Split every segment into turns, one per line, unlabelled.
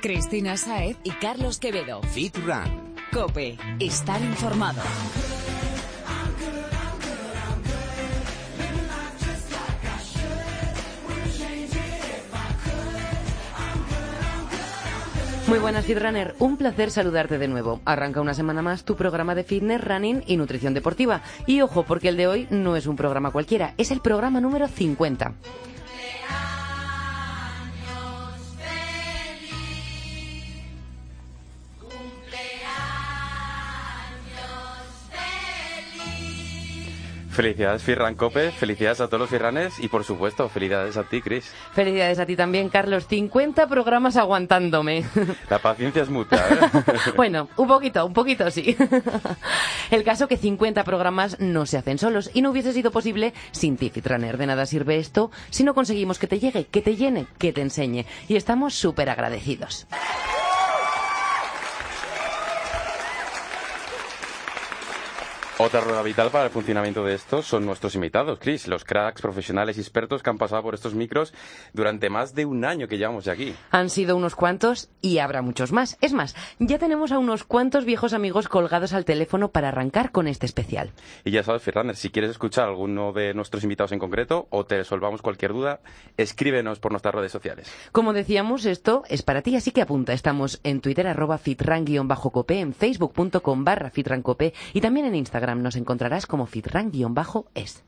Cristina Saez y Carlos Quevedo.
Fit Run.
Cope. Estar informado.
Muy buenas, Fitrunner. Un placer saludarte de nuevo. Arranca una semana más tu programa de fitness, running y nutrición deportiva. Y ojo, porque el de hoy no es un programa cualquiera, es el programa número 50.
Felicidades Firran Cope, felicidades a todos los firranes y por supuesto, felicidades a ti, Chris.
Felicidades a ti también, Carlos. 50 programas aguantándome.
La paciencia es mutua, ¿eh?
bueno, un poquito, un poquito sí. El caso que 50 programas no se hacen solos y no hubiese sido posible sin ti, Fitrunner. De nada sirve esto si no conseguimos que te llegue, que te llene, que te enseñe. Y estamos súper agradecidos.
Otra rueda vital para el funcionamiento de esto son nuestros invitados, Chris, los cracks profesionales y expertos que han pasado por estos micros durante más de un año que llevamos de aquí.
Han sido unos cuantos y habrá muchos más. Es más, ya tenemos a unos cuantos viejos amigos colgados al teléfono para arrancar con este especial.
Y ya sabes, Ferraner, si quieres escuchar a alguno de nuestros invitados en concreto o te resolvamos cualquier duda, escríbenos por nuestras redes sociales.
Como decíamos, esto es para ti, así que apunta. Estamos en Twitter, arroba fitran-cope, en facebook.com barra fitrancope y también en Instagram nos encontrarás como fitran-es.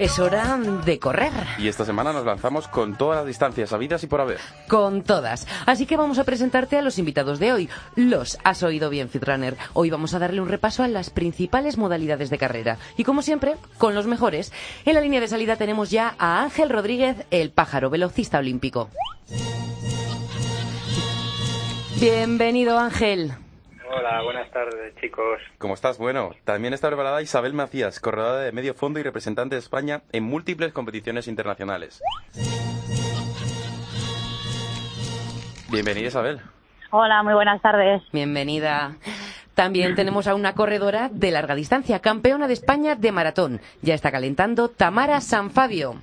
Es hora de correr.
Y esta semana nos lanzamos con todas las distancias habidas y por haber.
Con todas. Así que vamos a presentarte a los invitados de hoy. Los has oído bien, Fitrunner. Hoy vamos a darle un repaso a las principales modalidades de carrera. Y como siempre, con los mejores. En la línea de salida tenemos ya a Ángel Rodríguez, el pájaro velocista olímpico. Bienvenido, Ángel.
Hola, buenas tardes, chicos.
¿Cómo estás? Bueno, también está preparada Isabel Macías, corredora de medio fondo y representante de España en múltiples competiciones internacionales. Bienvenida, Isabel.
Hola, muy buenas tardes.
Bienvenida. También tenemos a una corredora de larga distancia, campeona de España de maratón. Ya está calentando Tamara Sanfabio.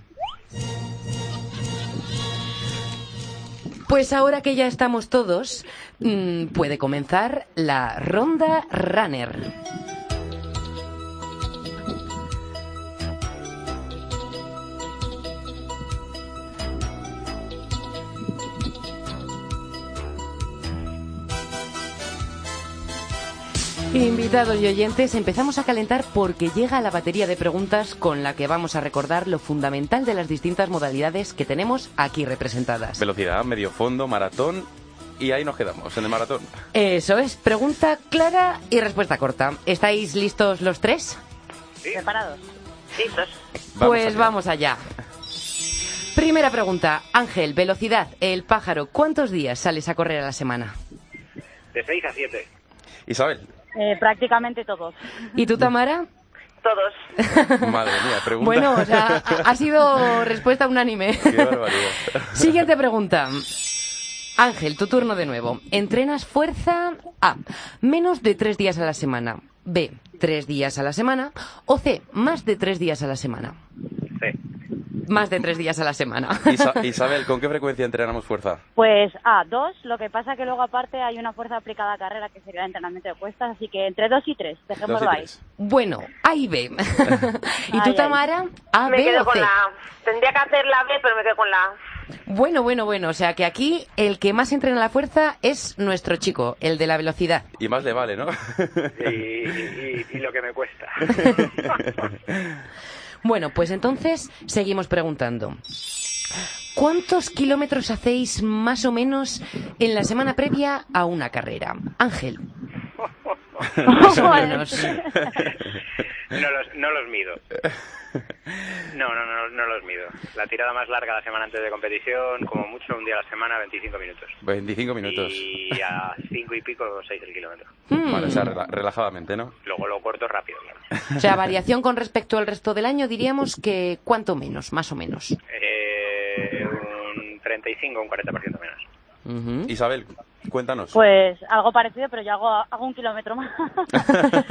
Pues ahora que ya estamos todos, mmm, puede comenzar la ronda runner. Invitados y oyentes, empezamos a calentar porque llega la batería de preguntas con la que vamos a recordar lo fundamental de las distintas modalidades que tenemos aquí representadas.
Velocidad, medio fondo, maratón y ahí nos quedamos, en el maratón.
Eso es, pregunta clara y respuesta corta. ¿Estáis listos los tres?
¿Sí? ¿Preparados?
Listos.
Pues vamos allá. Primera pregunta. Ángel, velocidad, el pájaro, ¿cuántos días sales a correr a la semana?
De 6 a 7.
Isabel.
Eh, prácticamente todos.
¿Y tú, Tamara?
Todos.
Madre mía, pregunta.
Bueno, o sea, ha sido respuesta unánime.
Qué barbaridad.
Siguiente pregunta. Ángel, tu turno de nuevo. ¿Entrenas fuerza A, menos de tres días a la semana? B, tres días a la semana. O C, más de tres días a la semana.
C.
Más de tres días a la semana.
Isa- Isabel, ¿con qué frecuencia entrenamos fuerza?
Pues A, dos. Lo que pasa que luego aparte hay una fuerza aplicada a carrera que sería el entrenamiento de cuestas, así que entre dos y tres.
Dos
Dejémoslo
y
ahí.
tres.
Bueno, A y B. ¿Y tú,
Ay, ay.
Tamara? A,
me
B
quedo
o
con
C.
la A. Tendría que hacer la B, pero me quedo con la A.
Bueno, bueno, bueno. O sea que aquí el que más entrena la fuerza es nuestro chico, el de la velocidad.
Y más le vale, ¿no?
Y, y- y lo que me cuesta.
Bueno, pues entonces seguimos preguntando. ¿Cuántos kilómetros hacéis más o menos en la semana previa a una carrera? Ángel. Más o menos.
No los, no los mido. No, no, no, no los mido. La tirada más larga la semana antes de competición, como mucho un día a la semana, 25 minutos.
25 minutos.
Y a 5 y pico, 6 el kilómetro.
Hmm.
Vale, o sea, rela- relajadamente, ¿no?
Luego lo corto rápido, claro.
O sea, variación con respecto al resto del año diríamos que cuánto menos, más o menos.
Eh, un 35 o un 40% menos.
Isabel, cuéntanos.
Pues algo parecido, pero yo hago, hago un kilómetro más.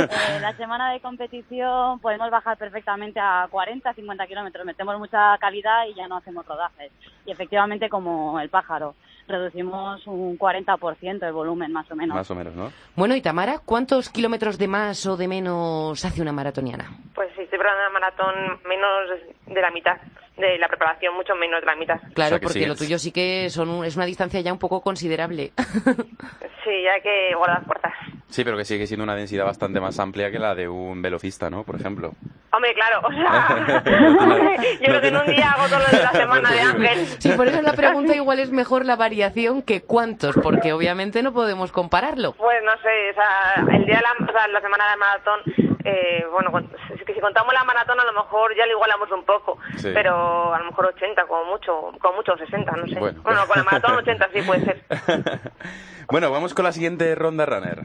Eh, la semana de competición podemos bajar perfectamente a 40, 50 kilómetros. Metemos mucha calidad y ya no hacemos rodajes. Y efectivamente, como el pájaro, reducimos un 40% el volumen, más o menos.
Más o menos, ¿no?
Bueno, y Tamara, ¿cuántos kilómetros de más o de menos hace una maratoniana?
Pues si estoy preparando una maratón, menos de la mitad de la preparación, mucho menos de la mitad.
Claro,
sea que
porque
sí,
lo tuyo sí que son un- es una distancia ya un poco considerable.
Sí, ya hay que guardar fuerzas.
Sí, pero que sigue siendo una densidad bastante más amplia que la de un velocista, ¿no? Por ejemplo.
Hombre, claro, o sea, yo creo que en un día hago todo lo de la semana de Ángel.
Sí, por eso la pregunta igual es mejor la variación que cuántos, porque obviamente no podemos compararlo.
Pues no sé, o sea, el día de la, o sea, la semana de maratón, eh, bueno, que si contamos la maratón a lo mejor ya lo igualamos un poco,
Sí.
pero a lo mejor 80 como mucho, como mucho 60, no sé.
Bueno.
Bueno, con la maratón 80 sí puede ser.
bueno, vamos con la siguiente ronda runner.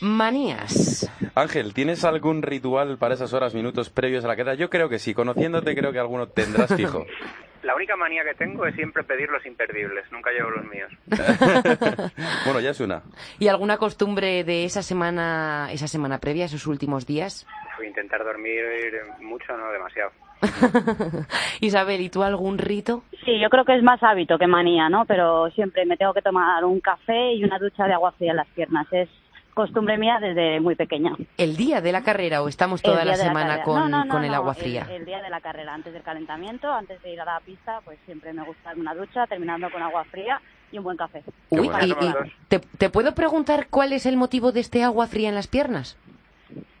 Manías.
Ángel, ¿tienes algún ritual para esas horas, minutos previos a la queda? Yo creo que sí, conociéndote creo que alguno tendrás fijo.
La única manía que tengo es siempre pedir los imperdibles, nunca llevo los míos.
bueno, ya es una.
¿Y alguna costumbre de esa semana, esa semana previa, esos últimos días?
Intentar dormir mucho, no demasiado.
Isabel, ¿y tú algún rito?
Sí, yo creo que es más hábito que manía, ¿no? Pero siempre me tengo que tomar un café y una ducha de agua fría en las piernas. Es costumbre mía desde muy pequeña.
¿El día de la carrera o estamos
El
toda la semana
carrera.
con,
No, no, no,
con el
no,
agua fría?
El, día de la carrera, antes del calentamiento, antes de ir a la pista, pues siempre me gusta una ducha, terminando con agua fría y un buen café.
Uy,
bueno.
y- y ¿te, te puedo preguntar cuál es el motivo de este agua fría en las piernas?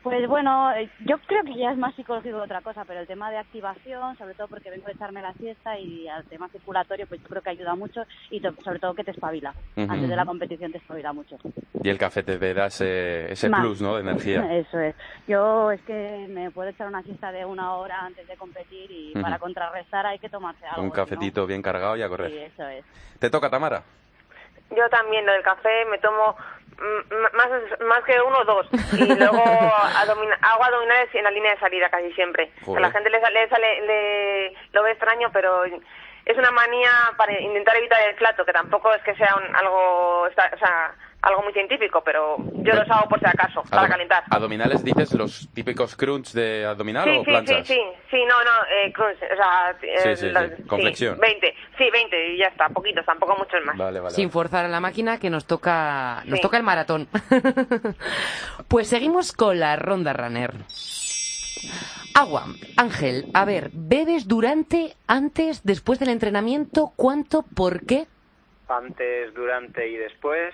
Pues bueno, eh, yo creo que ya es más psicológico que otra cosa, pero el tema de activación, sobre todo porque vengo de echarme la siesta y al tema circulatorio, pues yo creo que ayuda mucho y to- sobre todo que te espabila. Antes de la competición te espabila mucho.
Y el café te da ese, ese
Más.
plus, ¿no? De energía.
Eso es. Yo es que me puedo echar una siesta de una hora antes de competir y para contrarrestar hay que tomarse algo.
Un
no-
cafetito bien cargado y a correr.
Sí, eso es.
¿Te toca, Tamara?
Yo también lo del café me tomo más, más que uno o dos. Y luego adomina- hago abdominales en la línea de salida casi siempre.
Joder.
A la gente le sale, le sale- le- lo ve extraño, pero es una manía para intentar evitar el plato, que tampoco es que sea un- algo, o sea, algo muy científico, pero yo los hago por si acaso, para calentar.
¿Abdominales dices los típicos crunch de abdominal
Sí,
o
sí, sí,
planchas?
sí, sí, no, no, eh, crunch, o sea, eh,
Sí, sí,
los-
sí, con flexión.
20, sí, 20 y ya está, poquitos, tampoco muchos más.
Vale, vale.
Sin forzar a la máquina que nos toca, nos toca el maratón. pues seguimos con la ronda runner. Agua. Ángel, a ver, ¿bebes durante, antes, después del entrenamiento? ¿Cuánto? ¿Por qué?
Antes, durante y después,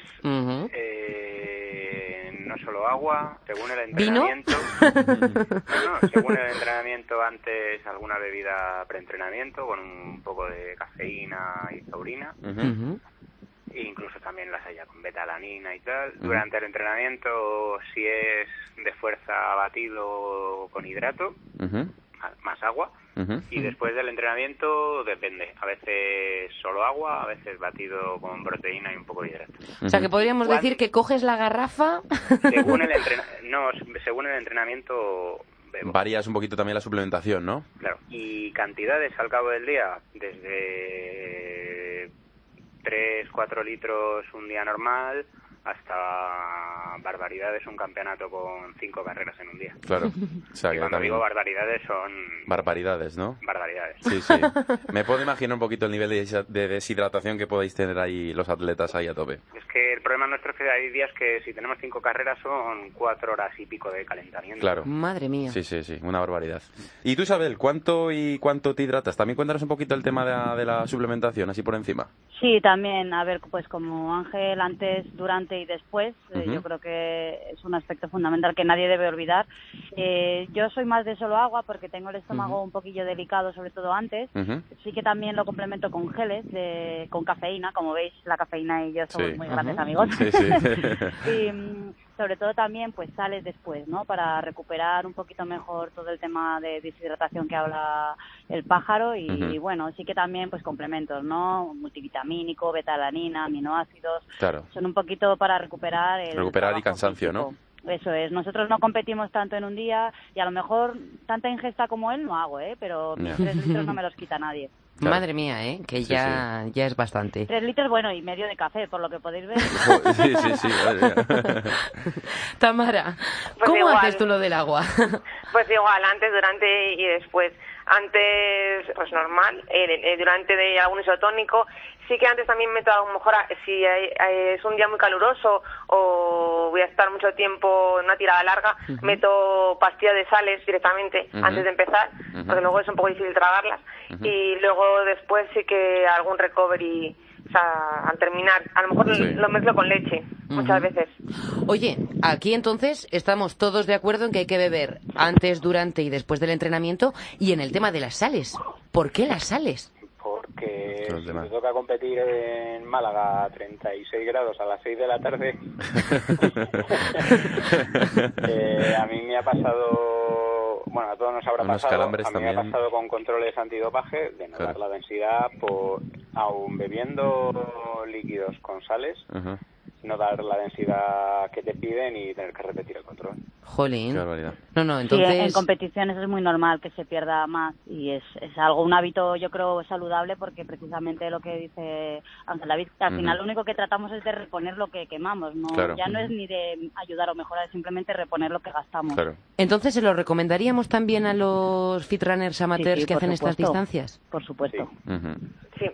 eh, no solo agua, según el
¿Vino?
entrenamiento. No, no, según el entrenamiento, antes alguna bebida preentrenamiento con un poco de cafeína y taurina. E incluso también las haya con betalanina y tal. Durante el entrenamiento, si es de fuerza batido con hidrato, más agua. Y después del entrenamiento depende. A veces solo agua, a veces batido con proteína y un poco de hidrato.
O sea, que podríamos decir que coges la garrafa.
Según el, entrena- no, según el entrenamiento bebo.
Varías un poquito también la suplementación, ¿no?
Claro. Y cantidades al cabo del día, desde 3, 4 litros un día normal hasta barbaridades un campeonato con 5 carreras en un día.
Claro. O sea,
y
que
cuando
también-
digo barbaridades son
Barbaridades, ¿no?
barbaridades.
Sí, sí. Me puedo imaginar un poquito el nivel de deshidratación que podéis tener ahí los atletas ahí a tope.
Es que el problema nuestro es que hay días que si tenemos 5 carreras son 4 horas y pico de calentamiento.
Claro.
Madre mía.
Sí, sí, sí, una barbaridad. ¿Y tú, Isabel, cuánto y cuánto te hidratas? También cuéntanos un poquito el tema de la, de la suplementación, así por encima.
Sí, también, a ver, pues como Ángel antes, durante y después, eh, yo creo que es un aspecto fundamental que nadie debe olvidar. Eh, yo soy más de solo agua porque tengo el estómago un poquillo delicado, sobre todo antes.
Ujú.
Sí que también lo complemento con geles, de, con cafeína, como veis, la cafeína y yo somos
Sí.
muy grandes. Amigos.
Sí, sí.
y mm, sobre todo también pues sales después, ¿no? Para recuperar un poquito mejor todo el tema de deshidratación que habla el pájaro y, bueno, sí que también pues complementos, ¿no? Multivitamínico, betalanina, aminoácidos,
Claro.
son un poquito para recuperar el
Recuperar y cansancio, ¿no?
Eso es, nosotros no competimos tanto en un día y a lo mejor tanta ingesta como él no hago, ¿eh? Pero mis tres litros no me los quita nadie.
Madre mía, ¿eh? Que
Sí,
ya, ya es bastante.
Tres litros, bueno, y medio de café, por lo que podéis ver.
Sí, sí, sí.
Tamara,
Pues
¿cómo
igual.
haces tú lo del agua?
Pues igual, antes, durante y después. Antes, pues normal, eh, eh, durante de algún isotónico. Sí que antes también meto a lo mejor, a- si hay- es un día muy caluroso o voy a estar mucho tiempo en una tirada larga, meto pastillas de sales directamente antes de empezar, porque luego es un poco difícil tragarlas. Y luego después sí que algún recovery, o sea, al terminar, a lo mejor
Sí.
lo mezclo con leche, muchas veces.
Oye, aquí entonces estamos todos de acuerdo en que hay que beber antes, durante y después del entrenamiento y en el tema de las sales. ¿Por qué las sales?
El
si me toca competir en Málaga a 36 grados a las 6 de la tarde, eh, a mí me ha pasado, bueno, a todos nos habrá
Unos
pasado, a mí me ha
también.
pasado con controles antidopaje de no
Claro.
la densidad, por, aún bebiendo líquidos con sales,
Ujú.
No dar la densidad que te piden y tener que repetir el control.
Jolín.
Qué barbaridad.
No, no,
Sí,
entonces...
en competiciones es muy normal que se pierda más y es, es algo, un hábito yo creo saludable porque precisamente lo que dice Ángel David, que al final lo único que tratamos es de reponer lo que quemamos, no
Claro.
ya no es ni de ayudar o mejorar, es simplemente reponer lo que gastamos.
Claro.
Entonces, ¿se lo recomendaríamos también a los fitrunners amateurs
Sí, sí,
que hacen estas distancias?
Por supuesto.
Sí.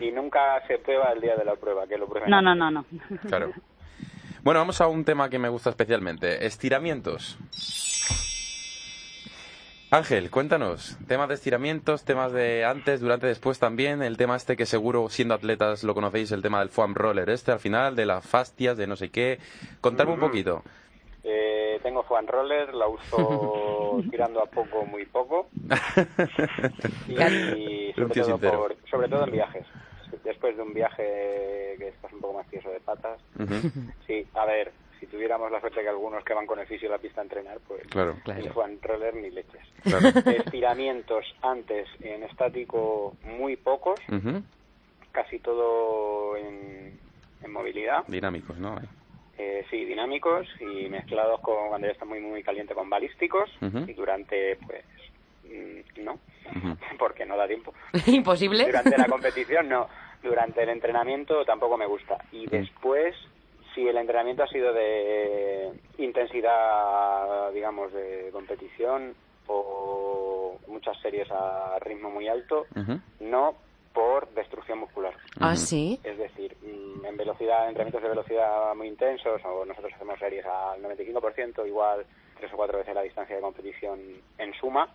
Y nunca se prueba el día de la prueba, que lo prueben.
No, no, no, no.
Claro. Bueno, vamos a un tema que me gusta especialmente. Estiramientos. Ángel, cuéntanos. Temas de estiramientos, temas de antes, durante, después también. El tema este que seguro, siendo atletas, lo conocéis, el tema del foam roller este al final, de las fastias, de no sé qué. Contadme un poquito.
Eh, tengo foam roller, la uso tirando a poco, muy poco. Y sobre todo, por- sobre todo en viajes. Después de un viaje que estás un poco más tieso de patas. Sí, a ver, si tuviéramos la suerte que algunos que van con el fisio a la pista a entrenar, pues
Claro.
Claro.
ni foam roller ni leches.
Claro.
Estiramientos antes en estático muy pocos, casi todo en, en movilidad.
Dinámicos, ¿no?
Eh, sí, dinámicos y mezclados con cuando ya está muy muy caliente con balísticos y durante pues mm, no, porque no da tiempo.
¿Imposible?
Durante la competición no, durante el entrenamiento tampoco me gusta y después si el entrenamiento ha sido de intensidad digamos de competición o muchas series a ritmo muy alto, no por destrucción muscular.
Ah, sí.
Es decir, mm, en velocidad, entrenamientos de velocidad muy intensos, o nosotros hacemos series al 95%, igual tres o cuatro veces la distancia de competición en suma,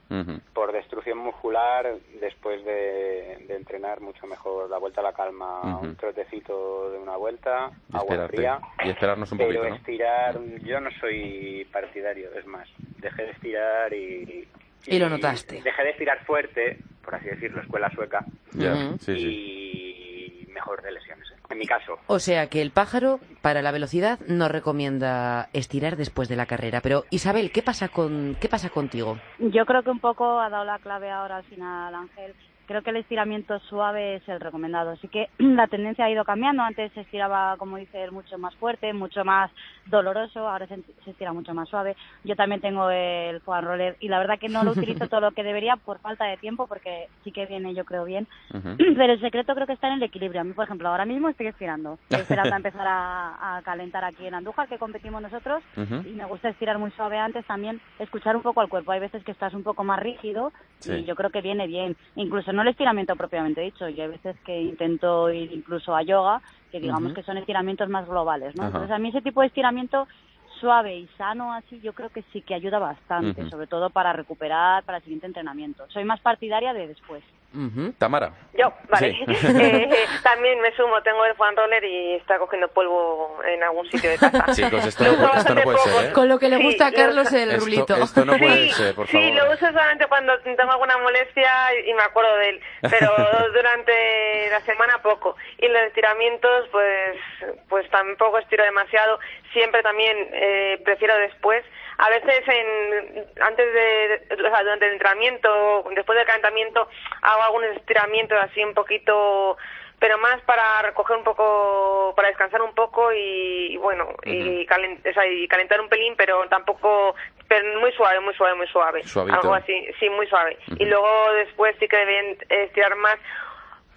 por destrucción muscular, después de, de entrenar mucho mejor la vuelta a la calma, un trotecito de una vuelta,
Y
agua
esperarte.
fría.
Y esperarnos un
pero
poquito, ¿no?
estirar, yo no soy partidario, es más, dejé de estirar y...
Y lo notaste.
Dejé de estirar fuerte, por así decirlo, escuela sueca,
sí.
y mejor de lesiones. En mi caso,
O sea que el pájaro, para la velocidad, no recomienda estirar después de la carrera. Pero, Isabel, ¿qué pasa, con, ¿qué pasa contigo?
Yo creo que un poco ha dado la clave ahora al final, Ángel. Creo que el estiramiento suave es el recomendado. Así que la tendencia ha ido cambiando. Antes se estiraba, como dice él, mucho más fuerte, mucho más doloroso. Ahora se, se estira mucho más suave. Yo también tengo el foam roller y la verdad que no lo utilizo todo lo que debería por falta de tiempo, porque sí que viene, yo creo, bien. Pero el secreto creo que está en el equilibrio. A mí, por ejemplo, ahora mismo estoy estirando. Estoy esperando a empezar a, a calentar aquí en Andújar, que competimos nosotros. Y me gusta estirar muy suave antes también, escuchar un poco al cuerpo. Hay veces que estás un poco más rígido
Sí.
y yo creo que viene bien. Incluso no el estiramiento propiamente dicho. Yo hay veces que intento ir incluso a yoga, que digamos que son estiramientos más globales, ¿no? Entonces a mí ese tipo de estiramiento suave y sano así yo creo que sí que ayuda bastante, sobre todo para recuperar para el siguiente entrenamiento. Soy más partidaria de después.
Ujú.
Tamara.
Yo, vale.
Sí.
Eh, también me sumo, tengo el fan roller y está cogiendo polvo en algún sitio de casa.
Chicos, esto no, esto no puede ser, ¿eh?
Con lo que le
Sí,
gusta a
lo
Carlos el
Esto,
rulito.
esto no puede
Sí,
ser, por
Sí,
favor.
lo uso solamente cuando tengo alguna molestia y me acuerdo de él, pero durante la semana poco. Y los estiramientos, pues, pues tampoco estiro demasiado. Siempre también eh, prefiero después. A veces en, antes de, o sea, durante el entrenamiento, después del calentamiento, hago algunos estiramientos así un poquito pero más para recoger un poco, para descansar un poco y, y bueno, y, calen- o sea, y calentar un pelín, pero tampoco, pero muy suave, muy suave, muy suave.
Suavito.
Algo así, sí, muy suave. Y luego después sí que deben estirar más,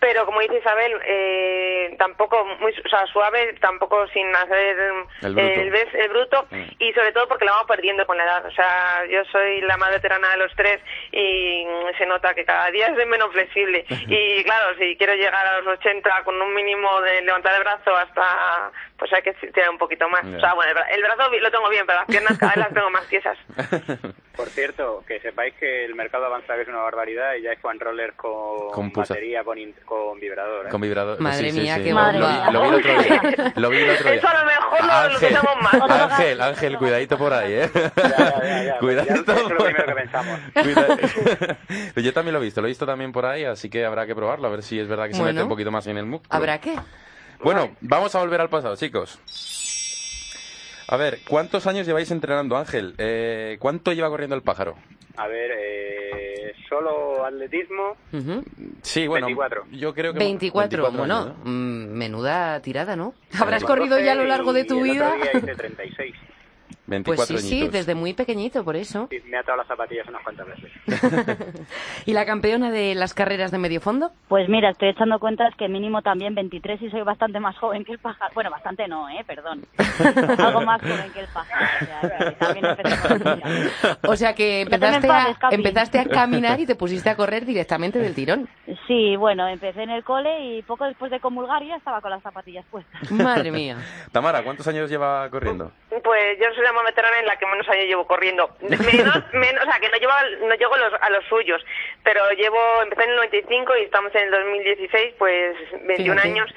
pero como dice Isabel, eh, tampoco muy, o sea, suave, tampoco sin hacer
El bruto.
el, bruto
Mm.
y sobre todo porque la vamos perdiendo con la edad. O sea, yo soy la más veterana de los tres y se nota que cada día soy menos flexible. y claro, si quiero llegar a los 80 con un mínimo de levantar el brazo hasta, pues hay que tirar un poquito más. O sea, bueno, el brazo lo tengo bien, pero las piernas cada vez las tengo más tiesas.
Por cierto, que sepáis que el mercado avanza que es una barbaridad y ya hay fan rollers con, batería, con, in- con vibrador. ¿eh?
Con vibrador.
Madre
Sí,
mía,
sí.
qué
Lo-
Madre
lo,
mía.
vi- lo vi el otro día. Lo vi el otro día.
Eso a lo mejor lo- lo
Ángel,
usamos más.
Ángel, Ángel, cuidadito por ahí, ¿eh?
Ya, ya, ya, ya.
Cuidadito.
Es lo primero que pensamos.
Yo también lo he visto, lo he visto también por ahí, así que habrá que probarlo, a ver si es verdad que se
Bueno.
mete un poquito más en el músculo.
¿Habrá qué?
Bueno, vamos a volver al pasado, chicos. A ver, ¿cuántos años lleváis entrenando, Ángel? Eh, ¿Cuánto lleva corriendo el pájaro?
A ver, eh, solo atletismo,
Ujú.
Sí, bueno,
24.
yo creo que
24,
24
bueno,
años, ¿no?
mm, menuda tirada, ¿no? ¿Habrás corrido ya a lo
12
largo de
y
tu
el
vida?
Otro día hice 36.
24
Pues sí, sí,
añitos.
desde muy pequeñito, por eso.
Y me he atado las zapatillas unas cuantas veces.
¿Y la campeona de las carreras de medio fondo?
Pues mira, estoy echando cuentas que mínimo también 23 y soy bastante más joven que el pájaro. Bueno, bastante no, ¿eh? Perdón. Algo más joven que el pájaro. O sea, también empecé.
O sea que empezaste a, empezaste a caminar y te pusiste a correr directamente del tirón.
Sí, bueno, empecé en el cole y poco después de comulgar ya estaba con las zapatillas puestas.
Madre mía.
Tamara, ¿cuántos años lleva corriendo?
Pues yo soy la veterana en la que menos años llevo corriendo. Menos, menos, o sea, que no llevo, no llego a los, a los suyos, pero llevo, empecé en el 95 y estamos en el 2016, pues 21
Fíjate.
años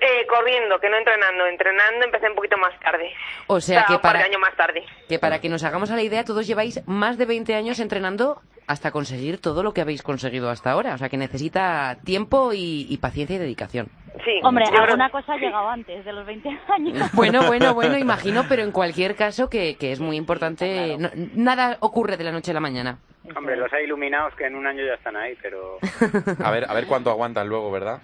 eh, corriendo, que no entrenando. Entrenando empecé un poquito más tarde.
O sea que
un par
para-
de años más tarde.
Que para que nos hagamos a la idea, todos lleváis más de 20 años entrenando hasta conseguir todo lo que habéis conseguido hasta ahora. O sea que necesita tiempo y, y paciencia y dedicación.
Sí.
Hombre,
creo-
alguna cosa ha llegado antes de los 20 años.
Bueno, bueno, bueno, imagino, pero en cualquier caso que, que es muy importante. no- nada ocurre de la noche a la mañana.
Hombre, los hay iluminados que en un año ya están ahí, pero
A ver, a ver cuánto aguantan luego, ¿verdad?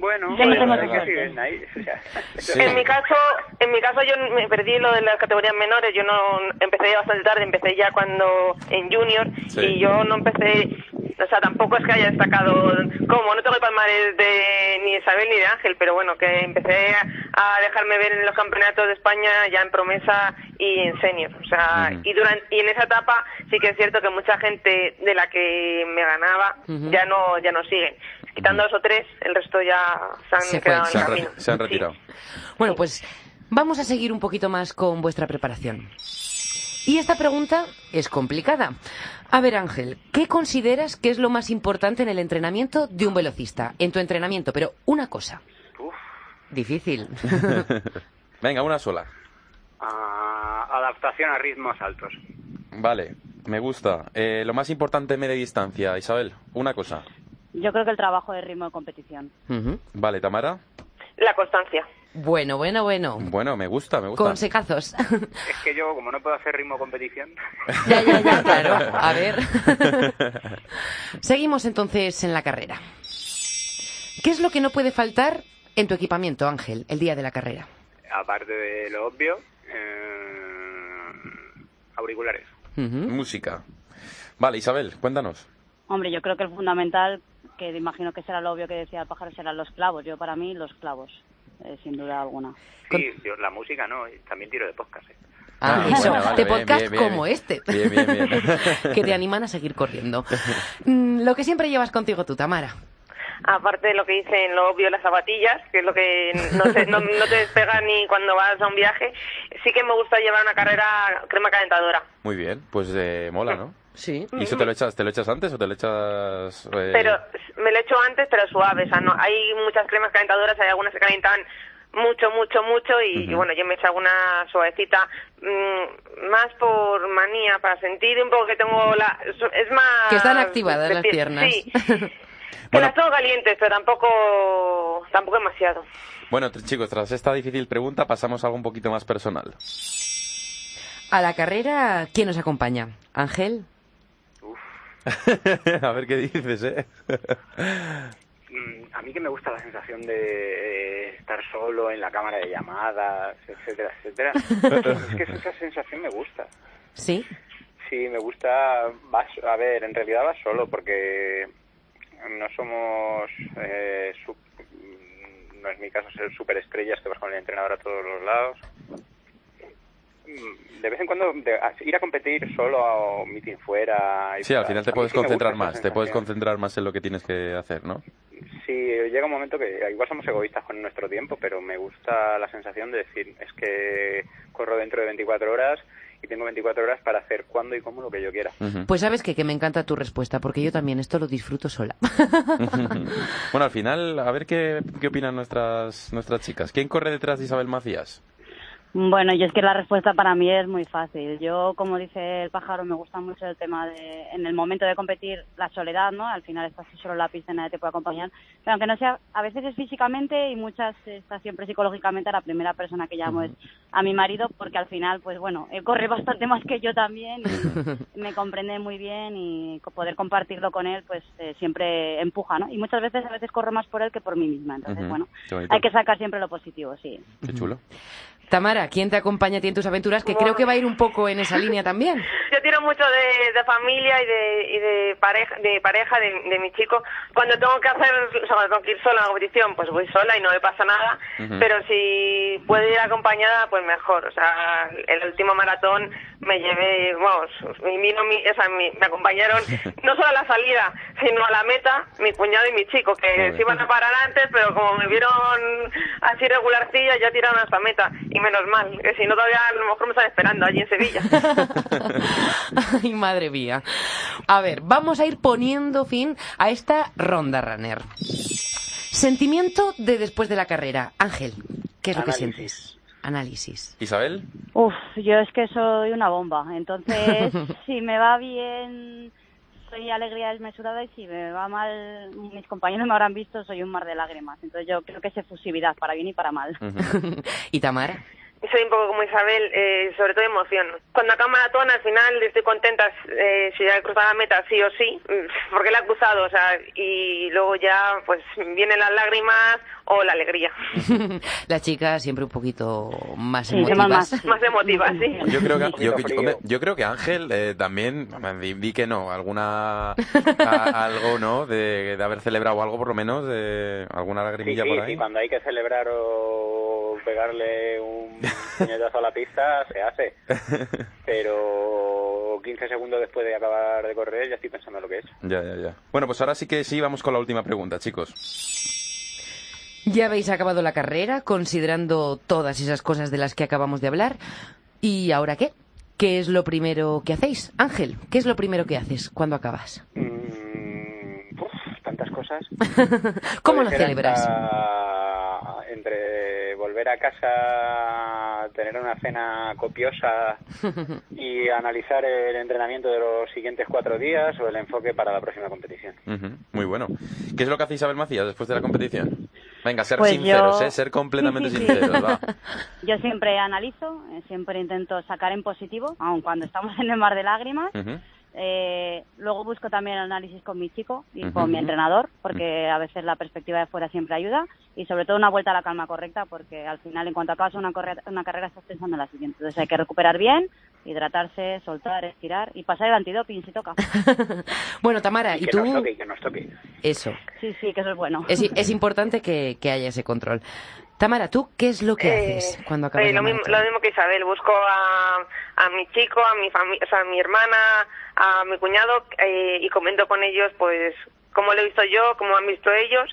Bueno,
Ya no tengo
hay que
suerte.
siguen ahí. o sea,
Sí.
En mi caso, en mi caso yo me perdí lo de las categorías menores. Yo no empecé ya bastante tarde, empecé ya cuando en junior
Sí.
y yo no empecé, o sea, tampoco es que haya destacado como no tengo el palmarés de ni de Isabel ni de Ángel, pero bueno, que empecé a, a dejarme ver en los campeonatos de España ya en promesa y en senior, o sea, y durante y en esa etapa sí que es cierto que mucha gente de la que me ganaba ya no ya no siguen. Quitando dos o tres, el resto ya se han
Se fue,
quedado
Se
en el camino.
se han
Sí.
retirado.
Bueno, pues vamos a seguir un poquito más con vuestra preparación. Y esta pregunta es complicada. A ver, Ángel, ¿qué consideras que es lo más importante en el entrenamiento de un velocista? En tu entrenamiento, pero una cosa.
uf,
Difícil.
Venga, una sola.
ah, adaptación a ritmos altos.
Vale, me gusta. Eh, lo más importante en media distancia, Isabel, una cosa.
Yo creo que el trabajo de ritmo de competición.
Vale, Tamara.
La constancia.
Bueno, bueno, bueno.
Bueno, me gusta, me gusta.
Con secazos.
Es que yo, como no puedo hacer ritmo competición,
ya, ya, ya, claro. A ver. Seguimos entonces en la carrera. ¿Qué es lo que no puede faltar en tu equipamiento, Ángel, el día de la carrera?
aparte de lo obvio, eh, auriculares.
Música. Vale, Isabel, cuéntanos.
Hombre, yo creo que el fundamental, que imagino que será lo obvio que decía el pájaro, serán los clavos. Yo, para mí, los clavos, eh, sin duda alguna.
Sí, yo la música no, también tiro de podcast. ¿eh?
Ah,
Ah,
eso,
bueno, vale,
de podcast
bien, bien,
como
bien.
este.
Bien, bien, bien.
que te animan a seguir corriendo. Mm, Lo que siempre llevas contigo tú, Tamara.
Aparte de lo que dicen lo obvio, las zapatillas, que es lo que no, se- no, no te despega ni cuando vas a un viaje, sí que me gusta llevar una carrera crema calentadora.
Muy bien, pues eh, mola, ¿no?
Sí.
¿Y eso te lo echas, te lo echas antes o te lo echas...? eh,
Pero me lo echo antes, pero suave. O sea, no, hay muchas cremas calentadoras, hay algunas que calientan mucho, mucho, mucho y, y bueno, yo me echo alguna suavecita mm, más por manía, para sentir un poco que tengo la... Es más...
Que están activadas las
pie-
piernas.
Sí. Que
Bueno.
las tengo calientes, pero tampoco, tampoco demasiado.
Bueno, chicos, tras esta difícil pregunta pasamos a algo un poquito más personal.
A la carrera, ¿quién nos acompaña? ¿Ángel?
a ver qué dices, ¿eh?
Mm, A mí que me gusta la sensación de eh, estar solo en la cámara de llamadas, etcétera, etcétera. es que esa sensación me gusta.
Sí.
Sí, me gusta. Vas, a ver, en realidad vas solo porque no somos, eh, sup- no es mi caso ser superestrellas que vas con el entrenador a todos los lados. Mm, De vez en cuando de- a- ir a competir solo a un meeting fuera. y
Sí, al final te puedes
sí
concentrar más, te puedes concentrar más en lo que tienes que hacer, ¿no?
Sí, llega un momento que igual somos egoístas con nuestro tiempo, pero me gusta la sensación de decir, es que corro dentro de 24 horas y tengo 24 horas para hacer cuando y cómo lo que yo quiera.
Pues sabes que, que me encanta tu respuesta, porque yo también esto lo disfruto sola.
bueno, al final, a ver qué, qué opinan nuestras, nuestras chicas. ¿Quién corre detrás de Isabel Macías?
Bueno, yo es que la respuesta para mí es muy fácil. Yo, como dice el pájaro, me gusta mucho el tema de, en el momento de competir, la soledad, ¿no? Al final estás solo en la pista y nadie te puede acompañar. Pero aunque no sea, a veces es físicamente y muchas está siempre psicológicamente, la primera persona que llamo es a mi marido, porque al final, pues bueno, él corre bastante más que yo también y me comprende muy bien y poder compartirlo con él, pues eh, siempre empuja, ¿no? Y muchas veces, a veces corro más por él que por mí misma. Entonces, bueno, hay que sacar siempre lo positivo, sí.
Qué chulo.
Tamara, ¿quién te acompaña a ti en tus aventuras? Que creo que va a ir un poco en esa línea también.
Yo tiro mucho de, de familia y de, y de pareja, de, pareja de, de mi chico. Cuando tengo que hacer, o sea, cuando tengo que ir sola a la competición, pues voy sola y no me pasa nada. Pero si puedo ir acompañada, pues mejor. O sea, el último maratón me llevé, vamos, vino mi, o sea, mi- me acompañaron no solo a la salida, sino a la meta, mi cuñado y mi chico, que
Joder.
se iban a parar antes, pero como me vieron así regularcilla, ya tiraron hasta meta. Y menos mal, que si no todavía a lo mejor me están esperando allí en Sevilla.
Ay, madre mía. A ver, vamos a ir poniendo fin a esta ronda runner. Sentimiento de después de la carrera. Ángel, ¿qué es lo que sientes? Análisis.
¿Isabel?
Uf, yo es que soy una bomba. Entonces, si me va bien, soy alegría desmesurada y si me va mal, mis compañeros me habrán visto, soy un mar de lágrimas. Entonces, yo creo que es efusividad, para bien y para mal.
¿Y Tamara?
Soy un poco como Isabel, eh, sobre todo emoción. Cuando acaba maratón, al final estoy contenta eh, si he cruzado la meta, sí o sí, porque la he cruzado, o sea, y luego ya, pues, vienen las lágrimas o la alegría.
la chica siempre un poquito más
Sí,
emotiva.
más- más-
Más emotiva, sí.
Yo creo que, yo, hombre, yo creo que Ángel eh, también, di, di que no, alguna a- algo, ¿no? De, de haber celebrado algo por lo menos, de alguna
Sí,
lagrimilla
sí,
por ahí.
sí, cuando hay que celebrar o pegarle un puñetazo a la pista, se hace. Pero 15 segundos después de acabar de correr ya estoy pensando en lo que es.
Ya, ya, ya. Bueno, pues ahora sí que sí, vamos con la última pregunta, chicos.
Ya habéis acabado la carrera, considerando todas esas cosas de las que acabamos de hablar. ¿Y ahora qué? ¿Qué es lo primero que hacéis? Ángel, ¿qué es lo primero que haces cuando acabas?
Mm, uf, tantas cosas.
¿Cómo
Puede
lo celebras?
Entre volver a casa, tener una cena copiosa y analizar el entrenamiento de los siguientes cuatro días o el enfoque para la próxima competición.
Ujú, Muy bueno. ¿Qué es lo que hace Isabel Macías después de la competición? Venga, ser
Pues
sinceros,
yo-
¿eh? Ser completamente
Sí, sí, sí.
sinceros, va.
Yo siempre analizo, eh, siempre intento sacar en positivo, aun cuando estamos en el mar de lágrimas.
Ujú.
Eh, luego busco también el análisis con mi chico y con mi entrenador, porque a veces la perspectiva de fuera siempre ayuda. Y sobre todo una vuelta a la calma correcta, porque al final, en cuanto acabas una, una carrera, estás pensando en la siguiente. Entonces hay que recuperar bien, hidratarse, soltar, estirar y pasar el antidoping si toca.
bueno, Tamara,
Y
¿y
que
tú?
nos toque, que nos toque.
Eso.
Sí, sí, que eso es bueno.
Es, es importante que, que haya ese control. Tamara, ¿tú qué es lo que
Eh,
haces cuando acabas
eh,
la
lo, mismo,
maratón?
lo mismo que Isabel, busco a, a mi chico, a mi familia, o sea, a mi hermana, a mi cuñado eh, y comento con ellos, pues, cómo lo he visto yo, cómo han visto ellos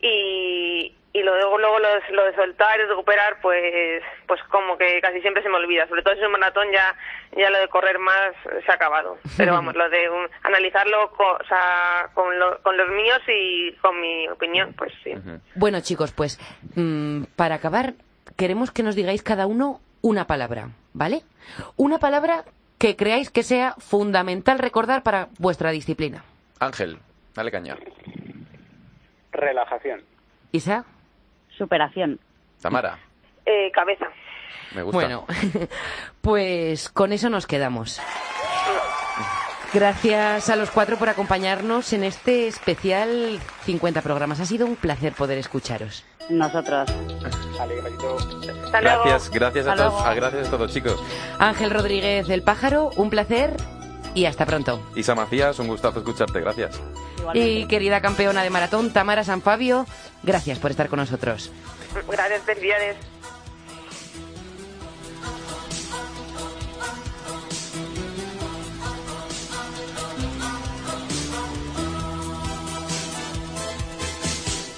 y, y luego, luego lo, lo de soltar y recuperar, pues, pues como que casi siempre se me olvida. Sobre todo si es un maratón ya, ya lo de correr más se ha acabado. Pero vamos, lo de analizarlo co- o sea, con, lo- con los míos y con mi opinión, pues sí.
Bueno, chicos, pues mm, para acabar, queremos que nos digáis cada uno una palabra, ¿vale? Una palabra que creáis que sea fundamental recordar para vuestra disciplina.
Ángel, dale caña.
Relajación.
Isa,
Superación.
Tamara,
Eh, cabeza.
me gusta.
bueno, pues con eso nos quedamos. Gracias a los cuatro por acompañarnos en este especial 50 programas. Ha sido un placer poder escucharos.
Nosotros.
Vale, besito.
Hasta luego.
Gracias, gracias a
Hasta
todos,
luego.
a- gracias a todos, chicos.
Ángel Rodríguez del Pájaro, un placer y hasta pronto.
Isa Macías, un gustazo escucharte, gracias.
Y querida campeona de maratón, Tamara San Fabio, gracias por estar con nosotros.
Gracias, felicidades.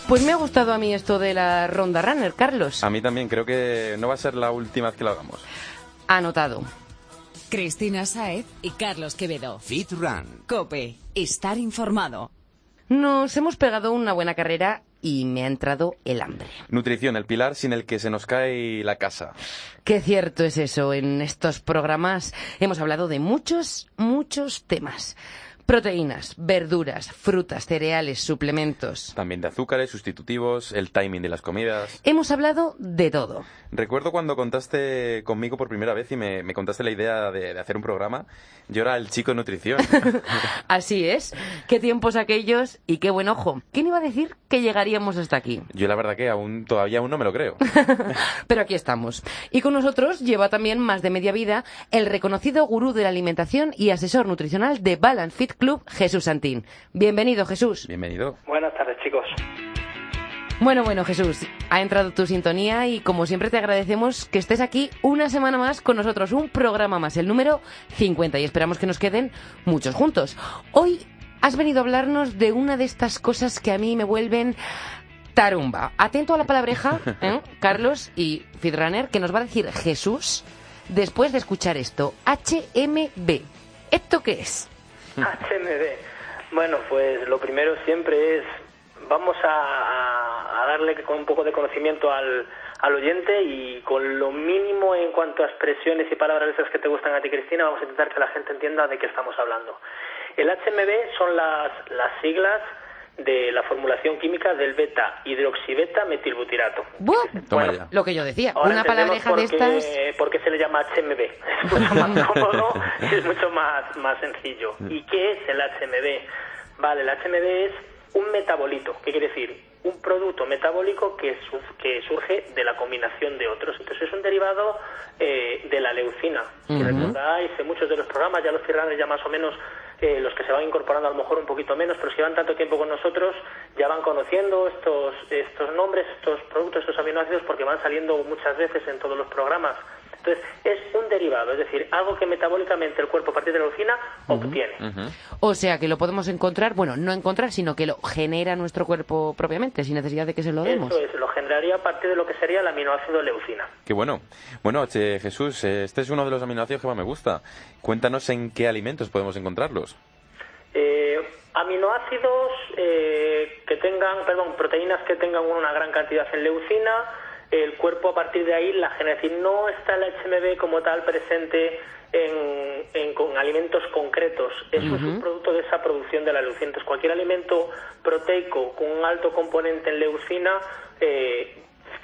Pues me ha gustado a mí esto de la ronda runner, Carlos.
A mí también, creo que no va a ser la última vez que lo hagamos.
Anotado.
Cristina Saez y Carlos Quevedo.
Fit Run.
Cope, estar informado.
Nos hemos pegado una buena carrera y me ha entrado el hambre.
Nutrición, el pilar sin el que se nos cae la casa.
Qué cierto es eso. En estos programas hemos hablado de muchos, muchos temas. Proteínas, verduras, frutas, cereales, suplementos.
También de azúcares, sustitutivos, el timing de las comidas.
Hemos hablado de todo.
Recuerdo cuando contaste conmigo por primera vez y me, me contaste la idea de, de hacer un programa. Yo era el chico de nutrición.
Así es. Qué tiempos aquellos y qué buen ojo. ¿Quién iba a decir que llegaríamos hasta aquí?
Yo la verdad que aún todavía aún no me lo creo.
Pero aquí estamos. Y con nosotros lleva también más de media vida el reconocido gurú de la alimentación y asesor nutricional de Balance Fit Club, Jesús Santín. Bienvenido, Jesús.
Bienvenido.
Buenas tardes, chicos.
Bueno, bueno, Jesús, ha entrado tu sintonía y como siempre te agradecemos que estés aquí una semana más con nosotros, un programa más, el número 50 y esperamos que nos queden muchos juntos. Hoy has venido a hablarnos de una de estas cosas que a mí me vuelven tarumba. Atento a la palabreja, ¿eh? Carlos y Fitrunner, que nos va a decir Jesús después de escuchar esto. HMB. ¿Esto qué es?
HMB. Bueno, pues lo primero siempre es, vamos a, a- darle con un poco de conocimiento al, al oyente y con lo mínimo en cuanto a expresiones y palabras esas que te gustan a ti, Cristina, vamos a intentar que la gente entienda de qué estamos hablando. El HMB son las, las siglas de la formulación química del beta hidroxibeta metilbutirato. Bueno,
ya.
Lo que yo decía,
Ahora
una palabreja
por
de estas...
por qué se le llama HMB. Es mucho más cómodo y es mucho más, más sencillo. ¿Y qué es el HMB? Vale, el HMB es un metabolito. ¿Qué quiere decir? Un producto metabólico que, su- que surge de la combinación de otros. Entonces es un derivado eh, de la leucina. Si
Ujú.
recordáis, en muchos de los programas, ya los firranes ya más o menos, eh, los que se van incorporando a lo mejor un poquito menos, pero si llevan tanto tiempo con nosotros, ya van conociendo estos, estos nombres, estos productos, estos aminoácidos, porque van saliendo muchas veces en todos los programas. Entonces, es un derivado, es decir, algo que metabólicamente el cuerpo a partir de la leucina obtiene.
O sea, que lo podemos encontrar, bueno, no encontrar, sino que lo genera nuestro cuerpo propiamente, sin necesidad de que se lo demos.
Eso es, lo generaría a partir de lo que sería el aminoácido leucina.
Qué bueno. Bueno, che, Jesús, eh, este es uno de los aminoácidos que más me gusta. Cuéntanos en qué alimentos podemos encontrarlos.
Eh, aminoácidos eh, que tengan, perdón, proteínas que tengan una gran cantidad en leucina, el cuerpo a partir de ahí la decir, no está el HMB como tal presente en, en- con alimentos concretos, es un subproducto de esa producción de la leucina. Entonces, cualquier alimento proteico con un alto componente en leucina eh,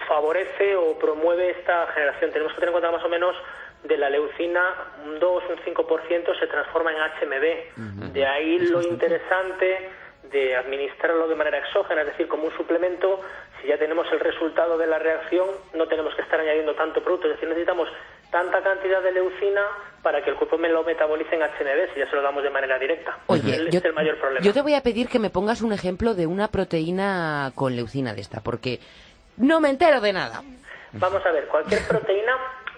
favorece o promueve esta generación. Tenemos que tener en cuenta más o menos de la leucina un 2, un 5% se transforma en HMB. De ahí lo interesante de administrarlo de manera exógena, es decir, como un suplemento, si ya tenemos el resultado de la reacción, no tenemos que estar añadiendo tanto producto, es decir, necesitamos tanta cantidad de leucina para que el cuerpo me lo metabolice en HMB, si ya se lo damos de manera directa.
Oye, yo,
es el mayor problema.
yo te voy a pedir que me pongas un ejemplo de una proteína con leucina de esta, porque no me entero de nada.
Vamos a ver, cualquier proteína